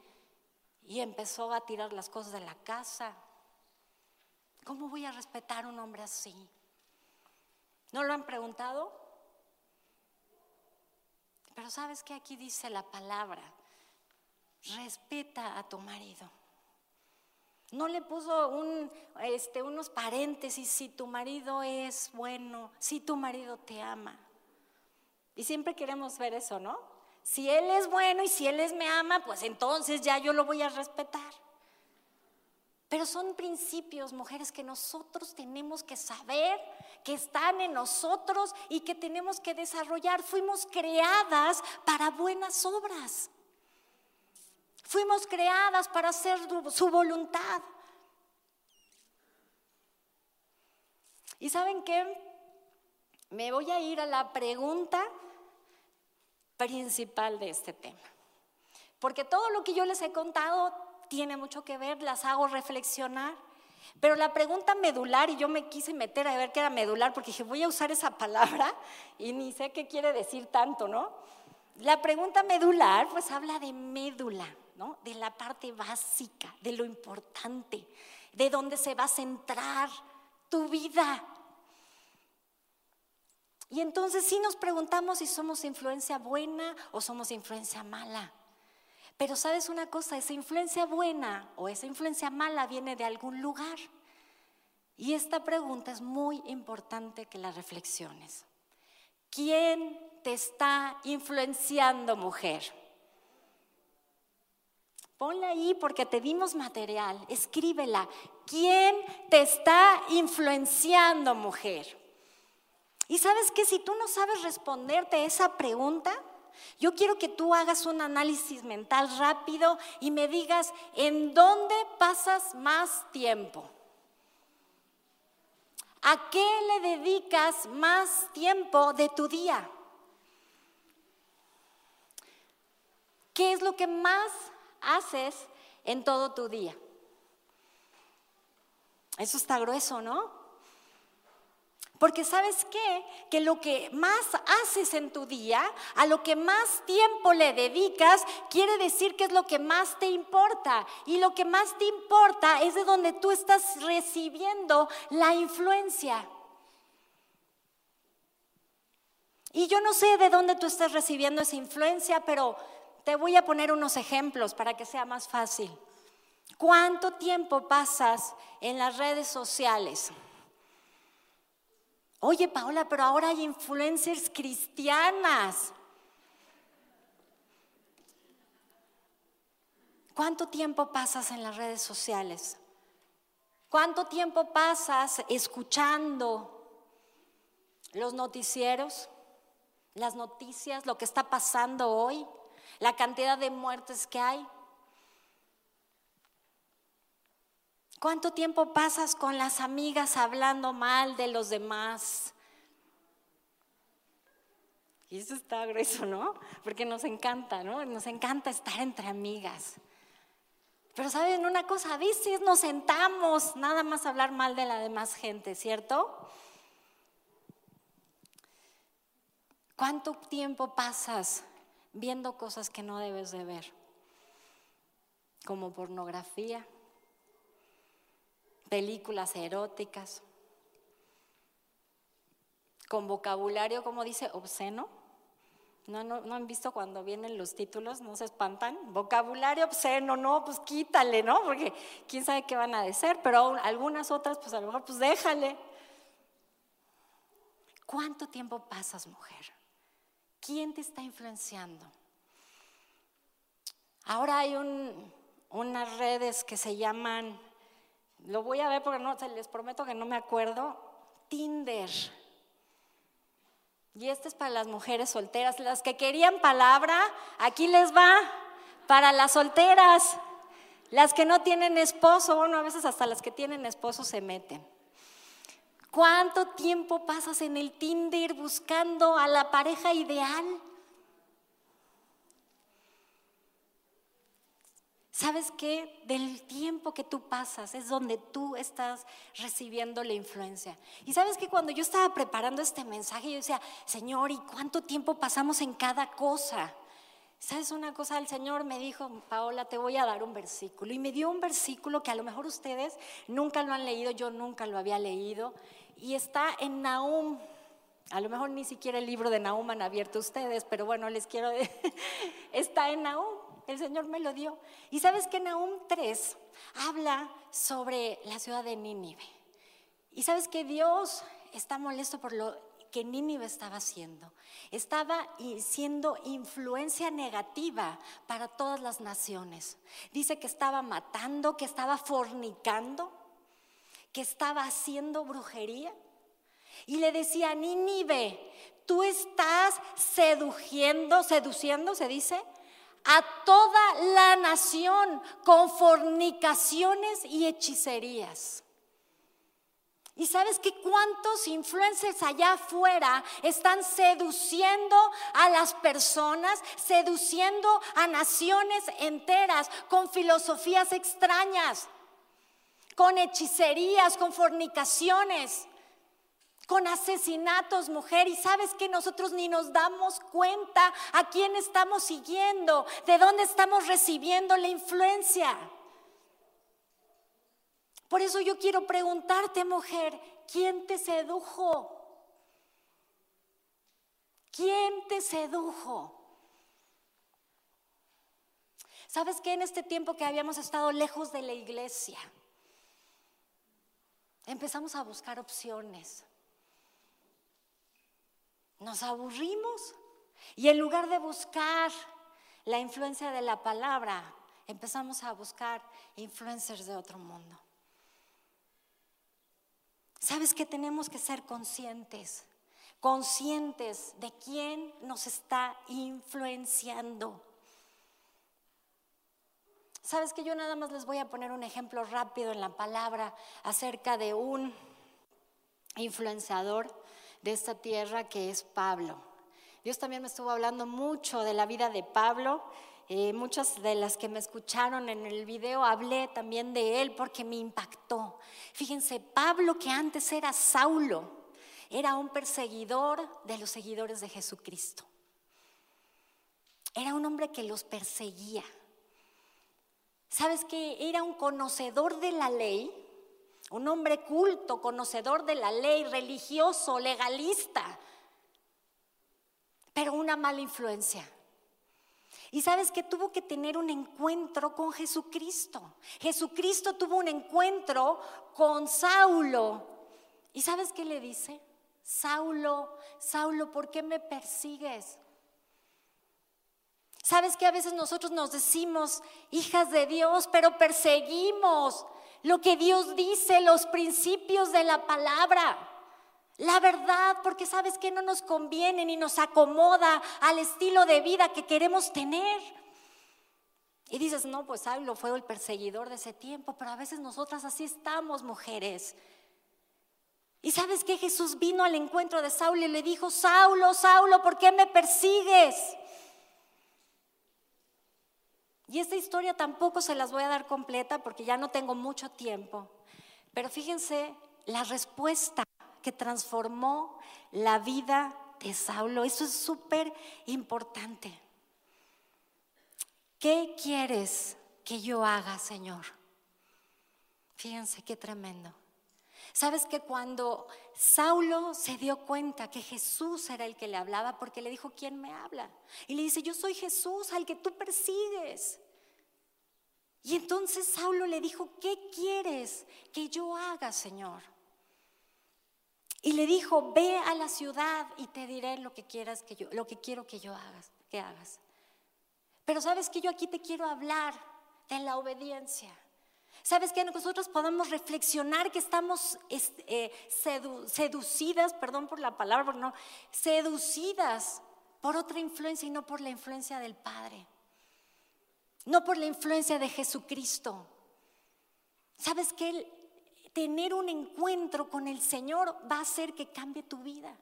y empezó a tirar las cosas de la casa? ¿Cómo voy a respetar a un hombre así? ¿No lo han preguntado? Pero sabes que aquí dice la palabra, respeta a tu marido. No le puso este, unos paréntesis, si tu marido es bueno, si tu marido te ama. Y siempre queremos ver eso, ¿no? Si él es bueno y si él es me ama, pues entonces ya yo lo voy a respetar. Pero son principios, mujeres, que nosotros tenemos que saber, que están en nosotros y que tenemos que desarrollar. Fuimos creadas para buenas obras. Fuimos creadas para hacer su voluntad. ¿Y saben qué? Me voy a ir a la pregunta principal de este tema. Porque todo lo que yo les he contado tiene mucho que ver, las hago reflexionar. Pero la pregunta medular, y yo me quise meter a ver qué era medular, porque dije, voy a usar esa palabra y ni sé qué quiere decir tanto, ¿no? La pregunta medular, pues habla de médula. De la parte básica, de lo importante, de dónde se va a centrar tu vida. Y entonces sí nos preguntamos si somos influencia buena o somos influencia mala. Pero sabes una cosa, esa influencia buena o esa influencia mala viene de algún lugar. Y esta pregunta es muy importante que la reflexiones. ¿Quién te está influenciando, mujer? Ponla ahí porque te dimos material, escríbela. ¿Quién te está influenciando, mujer? Y sabes que si tú no sabes responderte esa pregunta, yo quiero que tú hagas un análisis mental rápido y me digas en dónde pasas más tiempo. ¿A qué le dedicas más tiempo de tu día? ¿Qué es lo que más haces en todo tu día. Eso está grueso, ¿no? Porque sabes qué? Que lo que más haces en tu día, a lo que más tiempo le dedicas, quiere decir que es lo que más te importa. Y lo que más te importa es de donde tú estás recibiendo la influencia. Y yo no sé de dónde tú estás recibiendo esa influencia, pero te voy a poner unos ejemplos para que sea más fácil. ¿Cuánto tiempo pasas en las redes sociales? Oye, Paola, pero ahora hay influencers cristianas. ¿Cuánto tiempo pasas en las redes sociales? ¿Cuánto tiempo pasas escuchando los noticieros, las noticias, lo que está pasando hoy? la cantidad de muertes que hay. ¿Cuánto tiempo pasas con las amigas hablando mal de los demás? Y eso está grueso, ¿no? Porque nos encanta, ¿no? Nos encanta estar entre amigas. Pero saben una cosa, a veces nos sentamos nada más hablar mal de la demás gente, ¿cierto? ¿Cuánto tiempo pasas viendo cosas que no debes de ver, como pornografía, películas eróticas, con vocabulario, como dice, obsceno, ¿No, no, han visto cuando vienen los títulos? ¿No se espantan? Vocabulario obsceno, no, pues quítale, ¿no? Porque quién sabe qué van a decir, pero algunas otras, pues a lo mejor, pues déjale. ¿Cuánto tiempo pasas, mujer? ¿Quién te está influenciando? Ahora hay unas redes que se llaman, lo voy a ver porque no, les prometo que no me acuerdo, Tinder. Y este es para las mujeres solteras, las que querían palabra, aquí les va, para las solteras, las que no tienen esposo, bueno, a veces hasta las que tienen esposo se meten. ¿Cuánto tiempo pasas en el Tinder buscando a la pareja ideal? ¿Sabes qué? Del tiempo que tú pasas es donde tú estás recibiendo la influencia. Y sabes que cuando yo estaba preparando este mensaje, yo decía, Señor, ¿y cuánto tiempo pasamos en cada cosa? ¿Sabes una cosa? El Señor me dijo, Paola, te voy a dar un versículo. Y me dio un versículo que a lo mejor ustedes nunca lo han leído, yo nunca lo había leído. Y está en Nahum. A lo mejor ni siquiera el libro de Nahum han abierto ustedes, pero bueno, les quiero... está en Nahum el Señor me lo dio. Y sabes que Nahum 3 habla sobre la ciudad de Nínive. Y sabes que Dios está molesto por lo que Nínive estaba haciendo. Estaba siendo influencia negativa para todas las naciones. Dice que estaba matando, que estaba fornicando, que estaba haciendo brujería. Y le decía, Nínive, tú estás seduciendo, seduciendo, se dice, a toda la nación con fornicaciones y hechicerías. ¿Y sabes que cuántos influencers allá afuera están seduciendo a las personas, seduciendo a naciones enteras con filosofías extrañas, con hechicerías, con fornicaciones? Con asesinatos, mujer, y sabes que nosotros ni nos damos cuenta a quién estamos siguiendo, de dónde estamos recibiendo la influencia. Por eso yo quiero preguntarte, mujer, ¿quién te sedujo? ¿Quién te sedujo? ¿Sabes que en este tiempo que habíamos estado lejos de la iglesia, empezamos a buscar opciones? Nos aburrimos y en lugar de buscar la influencia de la palabra, empezamos a buscar influencers de otro mundo. ¿Sabes que tenemos que ser conscientes? Conscientes de quién nos está influenciando. ¿Sabes que yo nada más les voy a poner un ejemplo rápido en la palabra acerca de un influenciador de esta tierra que es Pablo. Dios también me estuvo hablando mucho de la vida de Pablo. Eh, muchas de las que me escucharon en el video hablé también de él porque me impactó. Fíjense, Pablo que antes era Saulo, era un perseguidor de los seguidores de Jesucristo. Era un hombre que los perseguía. ¿Sabes que Era un conocedor de la ley un hombre culto, conocedor de la ley, religioso, legalista, pero una mala influencia. Y sabes que tuvo que tener un encuentro con Jesucristo. Jesucristo tuvo un encuentro con Saulo. ¿Y sabes qué le dice? Saulo, Saulo, ¿por qué me persigues? Sabes que a veces nosotros nos decimos hijas de Dios, pero perseguimos lo que Dios dice, los principios de la palabra. La verdad, porque sabes que no nos conviene ni nos acomoda al estilo de vida que queremos tener. Y dices, no, pues Saulo fue el perseguidor de ese tiempo, pero a veces nosotras así estamos, mujeres. Y sabes que Jesús vino al encuentro de Saulo y le dijo, Saulo, Saulo, ¿por qué me persigues? Y esta historia tampoco se las voy a dar completa porque ya no tengo mucho tiempo. Pero fíjense la respuesta que transformó la vida de Saulo. Eso es súper importante. ¿Qué quieres que yo haga, Señor? Fíjense qué tremendo. Sabes que cuando Saulo se dio cuenta que Jesús era el que le hablaba, porque le dijo, ¿quién me habla? Y le dice, yo soy Jesús al que tú persigues. Y entonces Saulo le dijo, ¿qué quieres que yo haga, Señor? Y le dijo, ve a la ciudad y te diré lo que quieras que yo, lo que quiero que yo hagas, que hagas. Pero sabes que yo aquí te quiero hablar de la obediencia. Sabes que nosotros podemos reflexionar que estamos eh, seducidas, perdón por la palabra, no, seducidas por otra influencia y no por la influencia del Padre, no por la influencia de Jesucristo. Sabes que tener un encuentro con el Señor va a hacer que cambie tu vida.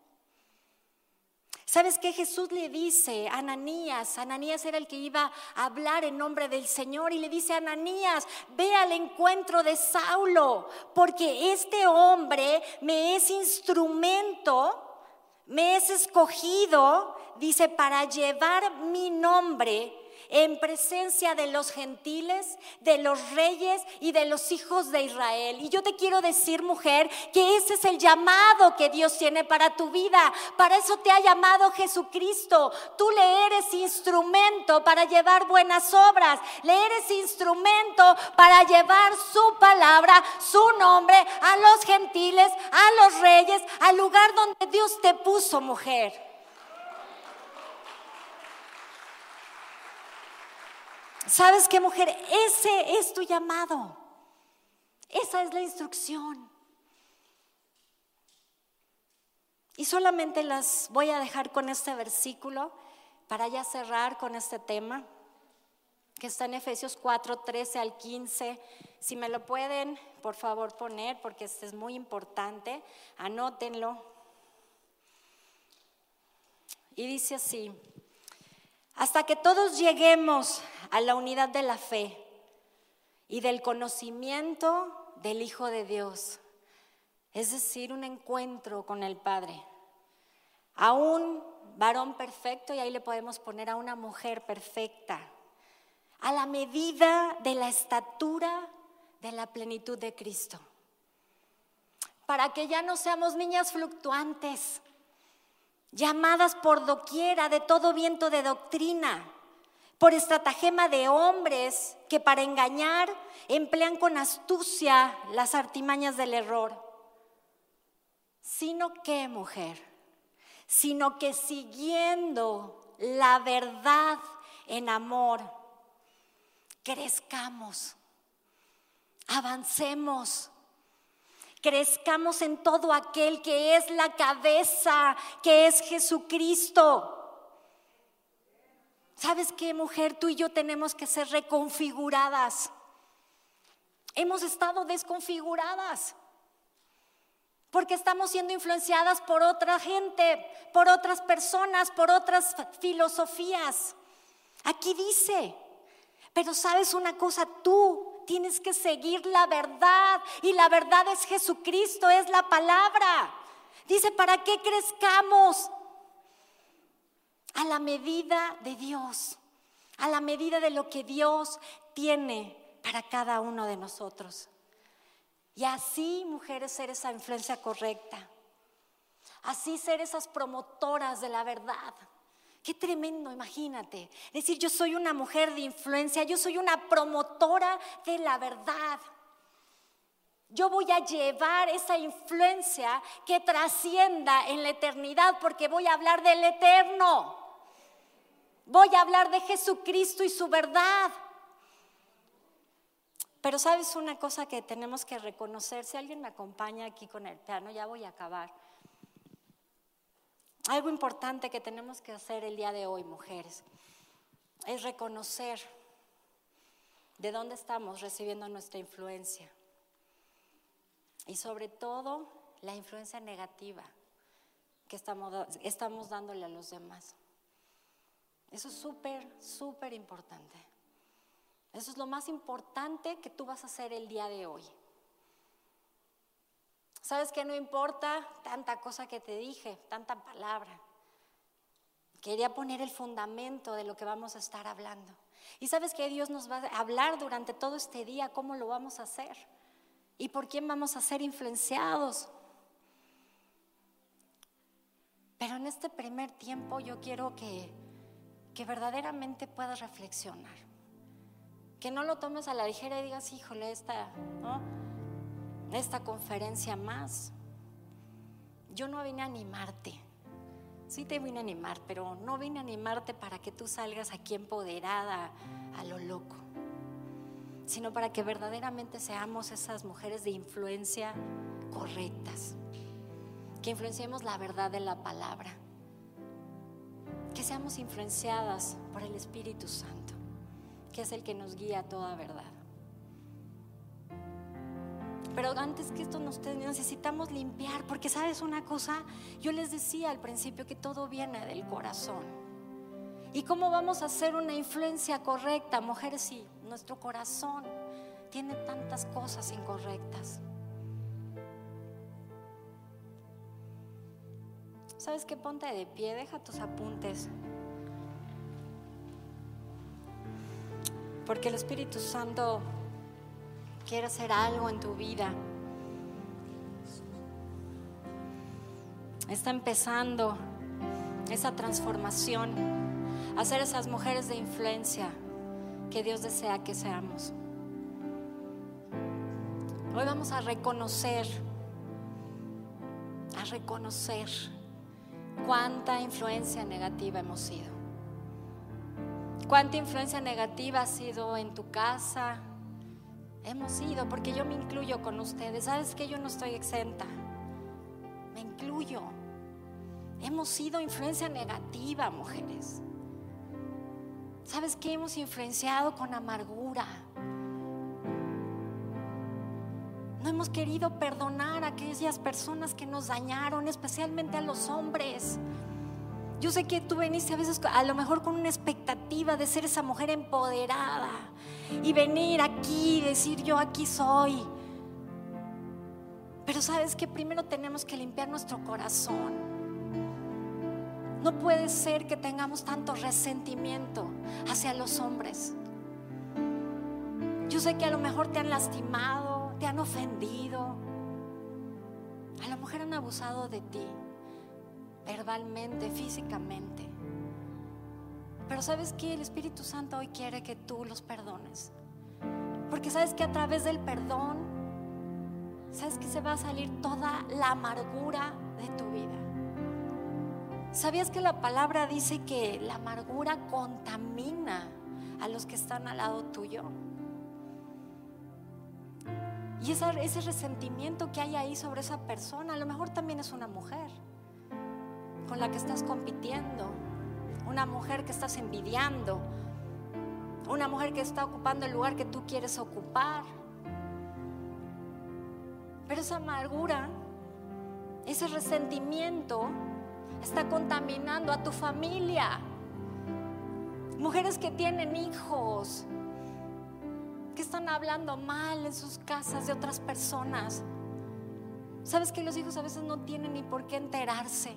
¿Sabes qué Jesús le dice a Ananías? Ananías era el que iba a hablar en nombre del Señor y le dice a Ananías, ve al encuentro de Saulo, porque este hombre me es instrumento, me es escogido, dice, para llevar mi nombre en presencia de los gentiles, de los reyes y de los hijos de Israel. Y yo te quiero decir, mujer, que ese es el llamado que Dios tiene para tu vida. Para eso te ha llamado Jesucristo. Tú le eres instrumento para llevar buenas obras. Le eres instrumento para llevar su palabra, su nombre a los gentiles, a los reyes, al lugar donde Dios te puso, mujer. ¿Sabes qué, mujer? Ese es tu llamado. Esa es la instrucción. Y solamente las voy a dejar con este versículo para ya cerrar con este tema, que está en Efesios 4, 13 al 15. Si me lo pueden, por favor, poner, porque este es muy importante, anótenlo. Y dice así, hasta que todos lleguemos a la unidad de la fe y del conocimiento del Hijo de Dios, es decir, un encuentro con el Padre, a un varón perfecto y ahí le podemos poner a una mujer perfecta, a la medida de la estatura de la plenitud de Cristo, para que ya no seamos niñas fluctuantes, llamadas por doquiera de todo viento de doctrina por estratagema de hombres que para engañar emplean con astucia las artimañas del error. Sino que, mujer, sino que siguiendo la verdad en amor, crezcamos, avancemos, crezcamos en todo aquel que es la cabeza, que es Jesucristo. ¿Sabes qué, mujer? Tú y yo tenemos que ser reconfiguradas. Hemos estado desconfiguradas porque estamos siendo influenciadas por otra gente, por otras personas, por otras filosofías. Aquí dice, pero sabes una cosa, tú tienes que seguir la verdad y la verdad es Jesucristo, es la palabra. Dice, ¿para qué crezcamos? A la medida de Dios, a la medida de lo que Dios tiene para cada uno de nosotros. Y así, mujeres, ser esa influencia correcta. Así ser esas promotoras de la verdad. Qué tremendo, imagínate. Decir, yo soy una mujer de influencia, yo soy una promotora de la verdad. Yo voy a llevar esa influencia que trascienda en la eternidad porque voy a hablar del eterno. Voy a hablar de Jesucristo y su verdad. Pero sabes una cosa que tenemos que reconocer, si alguien me acompaña aquí con el piano, ya voy a acabar. Algo importante que tenemos que hacer el día de hoy, mujeres, es reconocer de dónde estamos recibiendo nuestra influencia. Y sobre todo la influencia negativa que estamos, estamos dándole a los demás. Eso es súper, súper importante. Eso es lo más importante que tú vas a hacer el día de hoy. ¿Sabes que no importa tanta cosa que te dije, tanta palabra? Quería poner el fundamento de lo que vamos a estar hablando. Y sabes que Dios nos va a hablar durante todo este día cómo lo vamos a hacer. ¿Y por quién vamos a ser influenciados? Pero en este primer tiempo yo quiero que, que verdaderamente puedas reflexionar. Que no lo tomes a la ligera y digas, híjole, esta, esta conferencia más. Yo no vine a animarte. Sí te vine a animar, pero no vine a animarte para que tú salgas aquí empoderada a lo loco, sino para que verdaderamente seamos esas mujeres de influencia correctas que influenciemos la verdad de la palabra, que seamos influenciadas por el Espíritu Santo, que es el que nos guía a toda verdad. Pero antes que esto nos necesitamos limpiar, porque sabes una cosa, yo les decía al principio que todo viene del corazón. ¿Y cómo vamos a hacer una influencia correcta, mujeres? Si nuestro corazón tiene tantas cosas incorrectas. ¿Sabes qué? Ponte de pie, deja tus apuntes. Porque el Espíritu Santo quiere hacer algo en tu vida. Está empezando esa transformación, a ser esas mujeres de influencia que Dios desea que seamos. Hoy vamos a reconocer, a reconocer cuánta influencia negativa hemos sido. Cuánta influencia negativa ha sido en tu casa. Hemos sido, porque yo me incluyo con ustedes. Sabes que yo no estoy exenta. Me incluyo. Hemos sido influencia negativa, mujeres. ¿Sabes que hemos influenciado con amargura? No hemos querido perdonar a aquellas personas que nos dañaron, especialmente a los hombres. Yo sé que tú veniste a veces a lo mejor con una expectativa de ser esa mujer empoderada y venir aquí y decir yo aquí soy. Pero sabes que primero tenemos que limpiar nuestro corazón. No puede ser que tengamos tanto resentimiento hacia los hombres. Yo sé que a lo mejor te han lastimado, te han ofendido. A lo mejor han abusado de ti, verbalmente, físicamente. Pero sabes que el Espíritu Santo hoy quiere que tú los perdones. Porque sabes que a través del perdón, sabes que se va a salir toda la amargura de tu vida. ¿Sabías que la palabra dice que la amargura contamina a los que están al lado tuyo? Y ese resentimiento que hay ahí sobre esa persona, a lo mejor también es una mujer con la que estás compitiendo, una mujer que estás envidiando, una mujer que está ocupando el lugar que tú quieres ocupar. Pero esa amargura, ese resentimiento está contaminando a tu familia. Mujeres que tienen hijos, están hablando mal en sus casas de otras personas. Sabes que los hijos a veces no tienen ni por qué enterarse,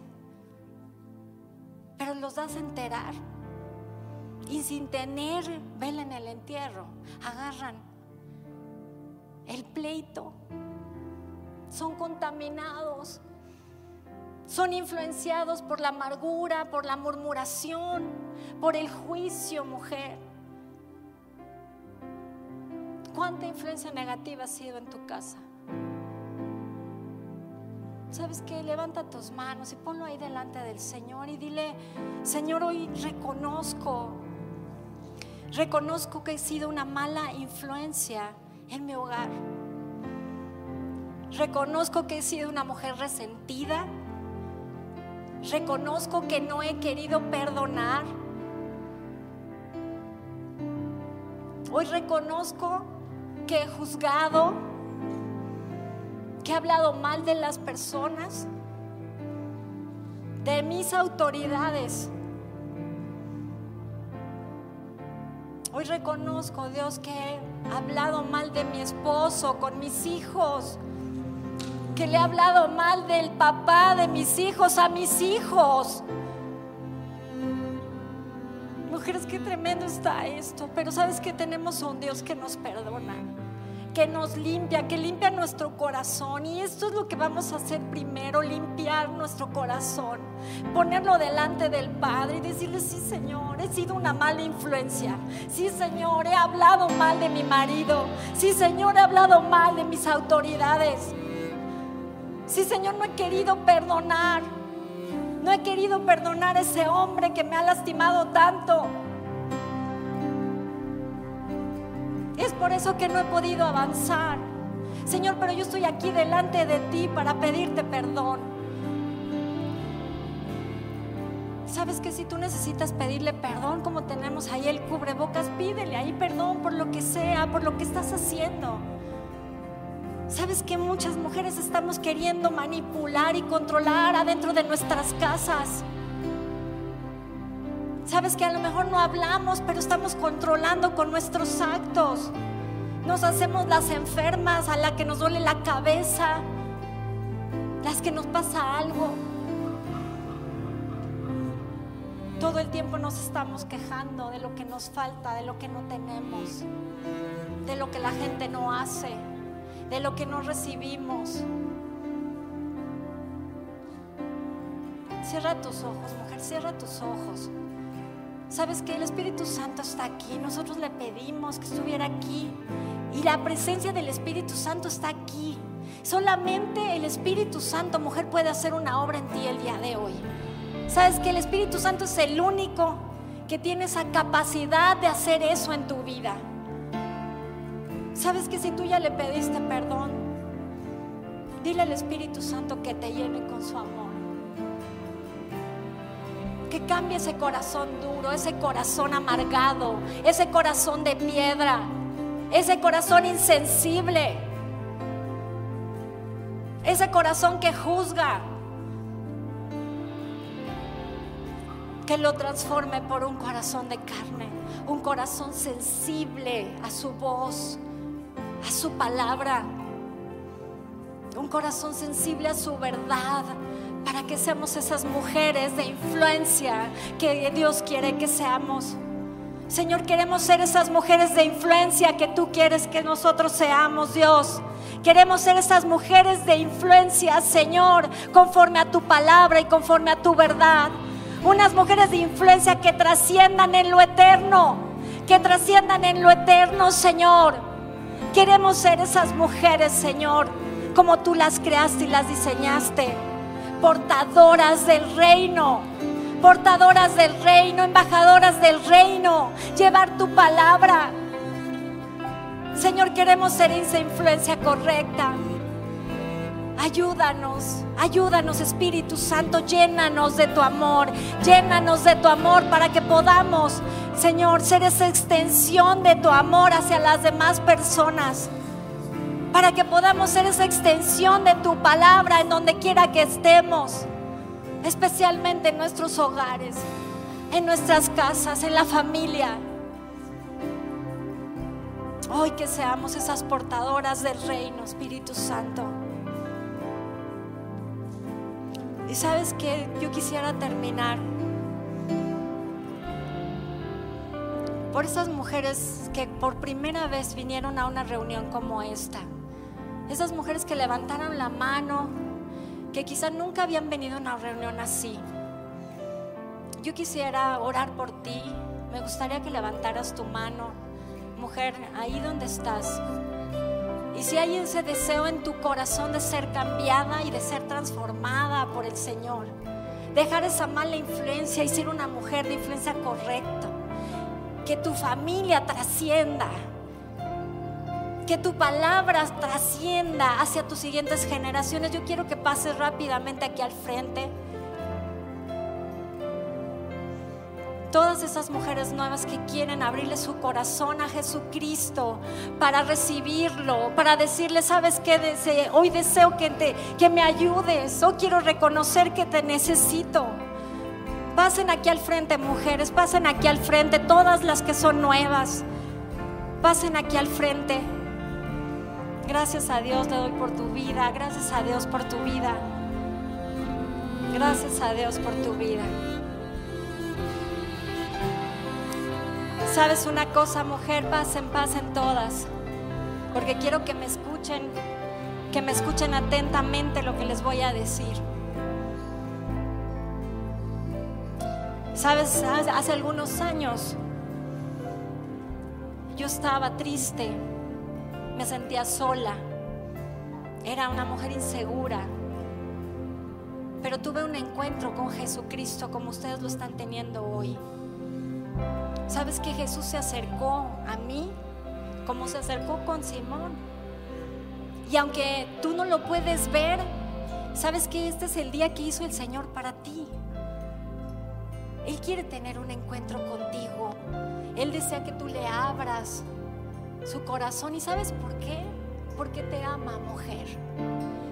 pero los das a enterar. Y sin tener vela en el entierro, agarran el pleito. Son contaminados, son influenciados por la amargura, por la murmuración, por el juicio, mujer. ¿Cuánta influencia negativa ha sido en tu casa? ¿Sabes qué? Levanta tus manos y ponlo ahí delante del Señor y dile, Señor, hoy reconozco, reconozco que he sido una mala influencia en mi hogar. Reconozco que he sido una mujer resentida. Reconozco que no he querido perdonar. Hoy reconozco que he juzgado, que he hablado mal de las personas, de mis autoridades. Hoy reconozco, Dios, que he hablado mal de mi esposo, con mis hijos, que le he hablado mal del papá de mis hijos a mis hijos. Mujeres, qué tremendo está esto, pero sabes que tenemos un Dios que nos perdona que nos limpia, que limpia nuestro corazón. Y esto es lo que vamos a hacer primero, limpiar nuestro corazón, ponerlo delante del Padre y decirle, sí Señor, he sido una mala influencia. Sí Señor, he hablado mal de mi marido. Sí Señor, he hablado mal de mis autoridades. Sí Señor, no he querido perdonar. No he querido perdonar a ese hombre que me ha lastimado tanto. Es por eso que no he podido avanzar. Señor, pero yo estoy aquí delante de ti para pedirte perdón. Sabes que si tú necesitas pedirle perdón, como tenemos ahí el cubrebocas, pídele ahí perdón por lo que sea, por lo que estás haciendo. Sabes que muchas mujeres estamos queriendo manipular y controlar adentro de nuestras casas. Sabes que a lo mejor no hablamos, pero estamos controlando con nuestros actos. Nos hacemos las enfermas, a la que nos duele la cabeza, las que nos pasa algo. Todo el tiempo nos estamos quejando de lo que nos falta, de lo que no tenemos, de lo que la gente no hace, de lo que no recibimos. Cierra tus ojos, mujer, cierra tus ojos. Sabes que el Espíritu Santo está aquí. Nosotros le pedimos que estuviera aquí. Y la presencia del Espíritu Santo está aquí. Solamente el Espíritu Santo, mujer, puede hacer una obra en ti el día de hoy. Sabes que el Espíritu Santo es el único que tiene esa capacidad de hacer eso en tu vida. Sabes que si tú ya le pediste perdón, dile al Espíritu Santo que te llene con su amor que cambie ese corazón duro, ese corazón amargado, ese corazón de piedra, ese corazón insensible, ese corazón que juzga. Que lo transforme por un corazón de carne, un corazón sensible a su voz, a su palabra, un corazón sensible a su verdad, para que seamos esas mujeres de influencia que Dios quiere que seamos. Señor, queremos ser esas mujeres de influencia que tú quieres que nosotros seamos, Dios. Queremos ser esas mujeres de influencia, Señor, conforme a tu palabra y conforme a tu verdad. Unas mujeres de influencia que trasciendan en lo eterno, que trasciendan en lo eterno, Señor. Queremos ser esas mujeres, Señor, como tú las creaste y las diseñaste portadoras del reino, portadoras del reino, embajadoras del reino, llevar tu palabra. Señor, queremos ser esa influencia correcta. Ayúdanos, ayúdanos Espíritu Santo, llénanos de tu amor, llénanos de tu amor para que podamos, Señor, ser esa extensión de tu amor hacia las demás personas para que podamos ser esa extensión de tu palabra en donde quiera que estemos, especialmente en nuestros hogares, en nuestras casas, en la familia. Hoy que seamos esas portadoras del reino, Espíritu Santo. Y sabes que yo quisiera terminar por esas mujeres que por primera vez vinieron a una reunión como esta. Esas mujeres que levantaron la mano, que quizá nunca habían venido a una reunión así. Yo quisiera orar por ti. Me gustaría que levantaras tu mano, mujer, ahí donde estás. Y si hay ese deseo en tu corazón de ser cambiada y de ser transformada por el Señor, dejar esa mala influencia y ser una mujer de influencia correcta, que tu familia trascienda, que tu palabra trascienda hacia tus siguientes generaciones. Yo quiero que pases rápidamente aquí al frente. Todas esas mujeres nuevas que quieren abrirle su corazón a Jesucristo para recibirlo, para decirle, ¿sabes qué? hoy deseo que, te, que me ayudes, hoy quiero reconocer que te necesito. Pasen aquí al frente, mujeres, pasen aquí al frente, todas las que son nuevas. Pasen aquí al frente. Gracias a Dios le doy por tu vida. Gracias a Dios por tu vida. Gracias a Dios por tu vida. ¿Sabes una cosa, mujer? Pasen, pasen todas. porque quiero que me escuchen, que me escuchen atentamente lo que les voy a decir. Sabes, hace algunos años yo estaba triste, me sentía sola, era una mujer insegura, pero tuve un encuentro con Jesucristo como ustedes lo están teniendo hoy. ¿Sabes que Jesús se acercó a mí como se acercó con Simón? Y aunque tú no lo puedes ver, sabes que este es el día que hizo el Señor para ti. Él quiere tener un encuentro contigo. Él desea que tú le abras su corazón. ¿Y sabes por qué? Porque te ama, mujer.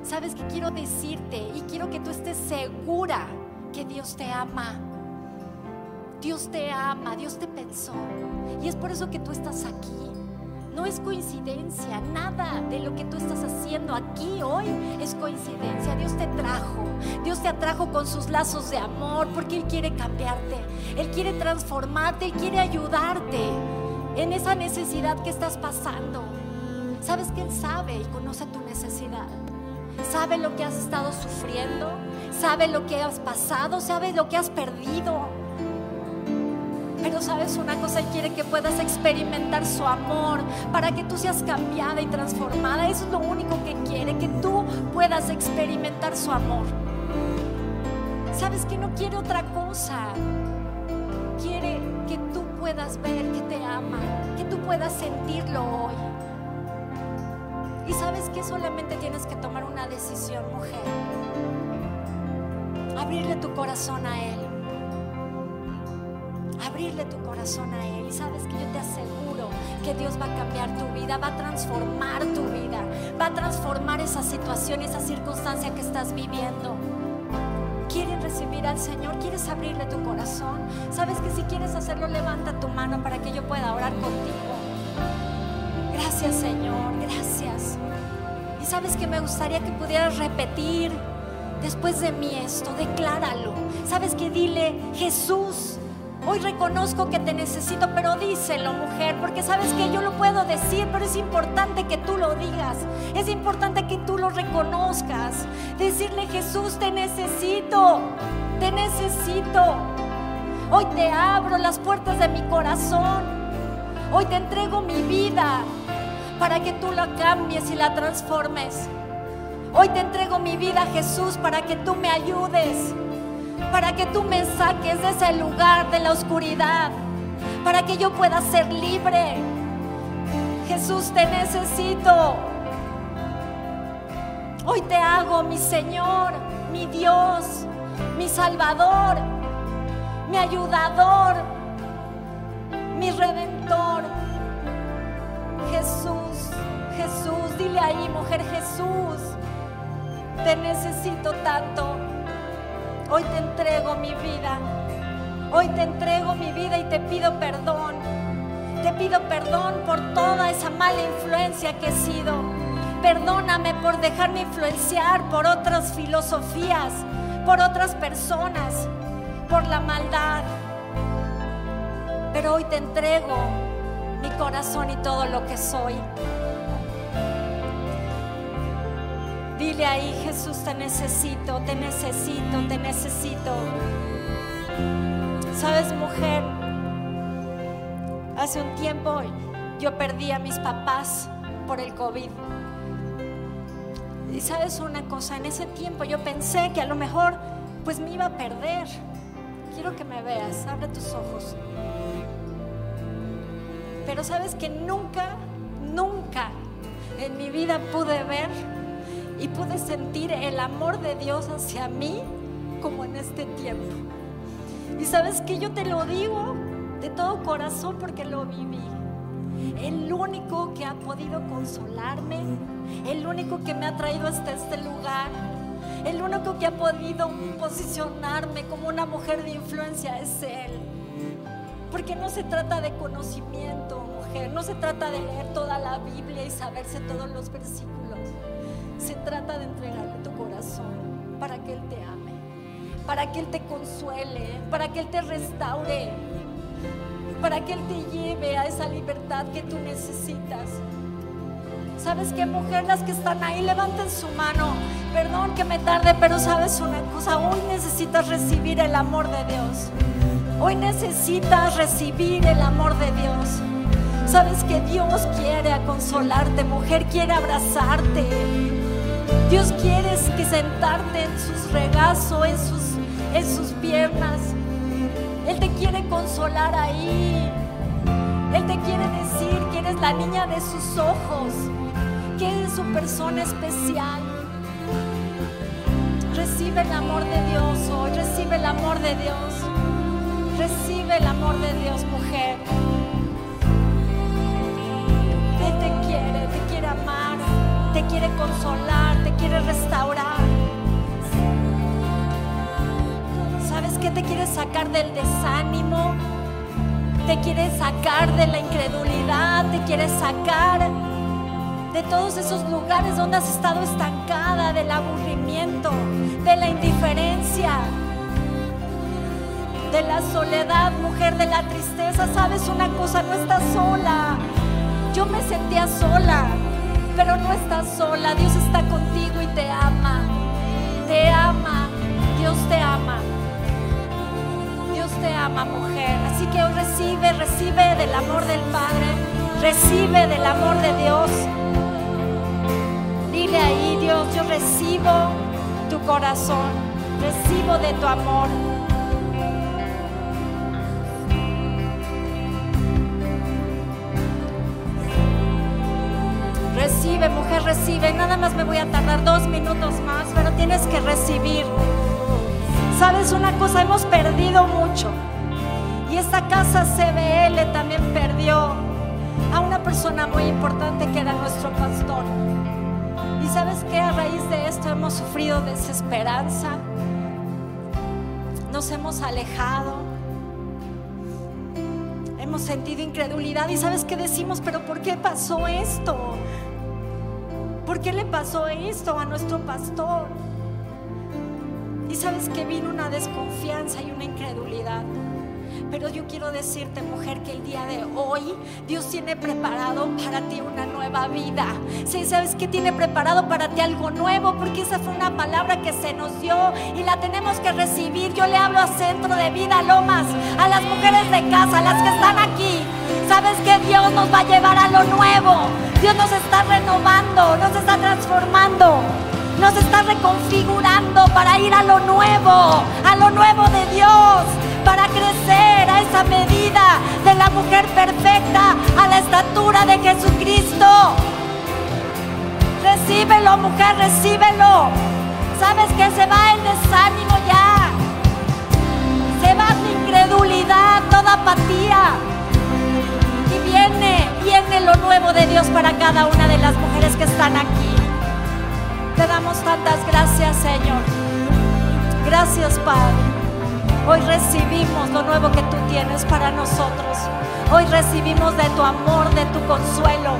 Sabes que quiero decirte y quiero que tú estés segura que Dios te ama. Dios te ama, Dios te pensó. Y es por eso que tú estás aquí. No es coincidencia, nada de lo que tú estás haciendo aquí hoy es coincidencia. Dios te trajo, Dios te atrajo con sus lazos de amor porque Él quiere cambiarte, Él quiere transformarte, Él quiere ayudarte en esa necesidad que estás pasando. Sabes que Él sabe y conoce tu necesidad, sabe lo que has estado sufriendo, sabe lo que has pasado, sabe lo que has perdido. Pero sabes una cosa, Él quiere que puedas experimentar su amor para que tú seas cambiada y transformada. Eso es lo único que quiere, que tú puedas experimentar su amor. Sabes que no quiere otra cosa. Quiere que tú puedas ver que te ama, que tú puedas sentirlo hoy. Y sabes que solamente tienes que tomar una decisión, mujer. Abrirle tu corazón a Él abrirle tu corazón a Él. Y sabes que yo te aseguro que Dios va a cambiar tu vida, va a transformar tu vida, va a transformar esa situación, esa circunstancia que estás viviendo. ¿Quieres recibir al Señor? ¿Quieres abrirle tu corazón? Sabes que si quieres hacerlo, levanta tu mano para que yo pueda orar contigo. Gracias Señor, gracias. Y sabes que me gustaría que pudieras repetir después de mí esto, decláralo. Sabes que dile, Jesús, Hoy reconozco que te necesito, pero díselo, mujer, porque sabes que yo lo puedo decir, pero es importante que tú lo digas. Es importante que tú lo reconozcas. Decirle, Jesús, te necesito, te necesito. Hoy te abro las puertas de mi corazón. Hoy te entrego mi vida para que tú la cambies y la transformes. Hoy te entrego mi vida, Jesús, para que tú me ayudes para que tú me saques de ese lugar de la oscuridad, para que yo pueda ser libre. Jesús, te necesito. Hoy te hago mi Señor, mi Dios, mi Salvador, mi ayudador, mi redentor. Jesús, Jesús, dile ahí, mujer Jesús, te necesito tanto. Hoy te entrego mi vida. Hoy te entrego mi vida y te pido perdón. Te pido perdón por toda esa mala influencia que he sido. Perdóname por dejarme influenciar por otras filosofías, por otras personas, por la maldad. Pero hoy te entrego mi corazón y todo lo que soy. Dile ahí, Jesús, te necesito, te necesito, te necesito. Sabes, mujer, hace un tiempo yo perdí a mis papás por el COVID. Y sabes una cosa, en ese tiempo yo pensé que a lo mejor pues me iba a perder. Quiero que me veas, abre tus ojos. Pero sabes que nunca, nunca en mi vida pude ver y pude sentir el amor de Dios hacia mí como en este tiempo. Y sabes que yo te lo digo de todo corazón porque lo viví. El único que ha podido consolarme, el único que me ha traído hasta este lugar, el único que ha podido posicionarme como una mujer de influencia es Él. Porque no se trata de conocimiento, mujer, no se trata de leer toda la Biblia y saberse todos los versículos. Se trata de entregarle tu corazón para que Él te ame, para que Él te consuele, para que Él te restaure, para que Él te lleve a esa libertad que tú necesitas. ¿Sabes qué, mujer? Las que están ahí, levanten su mano. Perdón que me tarde, pero sabes una cosa, hoy necesitas recibir el amor de Dios. Hoy necesitas recibir el amor de Dios. Sabes que Dios quiere consolarte, mujer quiere abrazarte. Dios quiere que sentarte en sus regazos, en sus, en sus piernas. Él te quiere consolar ahí. Él te quiere decir que eres la niña de sus ojos, que eres su persona especial. Recibe el amor de Dios hoy, recibe el amor de Dios. Recibe el amor de Dios, mujer. Él te quiere, te quiere amar, te quiere consolar, te quiere restaurar. ¿Sabes qué te quiere sacar del desánimo? Te quiere sacar de la incredulidad, te quiere sacar de todos esos lugares donde has estado estancada, del aburrimiento, de la indiferencia, de la soledad, mujer, de la tristeza. Sabes una cosa, no estás sola. Yo me sentía sola, pero no estás sola. Dios está contigo y te ama. Te ama. Dios te ama. Dios te ama, mujer. Así que hoy recibe, recibe del amor del Padre. Recibe del amor de Dios. Dile ahí, Dios, yo recibo tu corazón. Recibo de tu amor. Recibe. Nada más me voy a tardar dos minutos más, pero tienes que recibir. Sabes una cosa, hemos perdido mucho. Y esta casa CBL también perdió a una persona muy importante que era nuestro pastor. Y sabes que a raíz de esto hemos sufrido desesperanza, nos hemos alejado, hemos sentido incredulidad y sabes qué decimos, pero ¿por qué pasó esto? ¿Por qué le pasó esto a nuestro pastor? Y sabes que vino una desconfianza y una incredulidad. Pero yo quiero decirte, mujer, que el día de hoy Dios tiene preparado para ti una nueva vida. Sí, sabes que tiene preparado para ti algo nuevo, porque esa fue una palabra que se nos dio y la tenemos que recibir. Yo le hablo a Centro de Vida Lomas, a las mujeres de casa, a las que están aquí. Sabes que Dios nos va a llevar a lo nuevo. Dios nos está renovando, nos está transformando nos está reconfigurando para ir a lo nuevo, a lo nuevo de Dios, para crecer a esa medida de la mujer perfecta, a la estatura de Jesucristo. Recíbelo, mujer, recíbelo. Sabes que se va el desánimo ya. Se va tu incredulidad, toda apatía. Viene, viene lo nuevo de Dios para cada una de las mujeres que están aquí. Te damos tantas gracias, Señor. Gracias, Padre. Hoy recibimos lo nuevo que tú tienes para nosotros. Hoy recibimos de tu amor, de tu consuelo.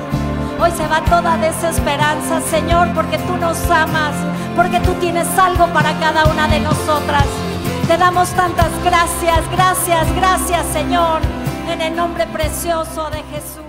Hoy se va toda desesperanza, Señor, porque tú nos amas, porque tú tienes algo para cada una de nosotras. Te damos tantas gracias, gracias, gracias, Señor, en el nombre precioso de Jesús.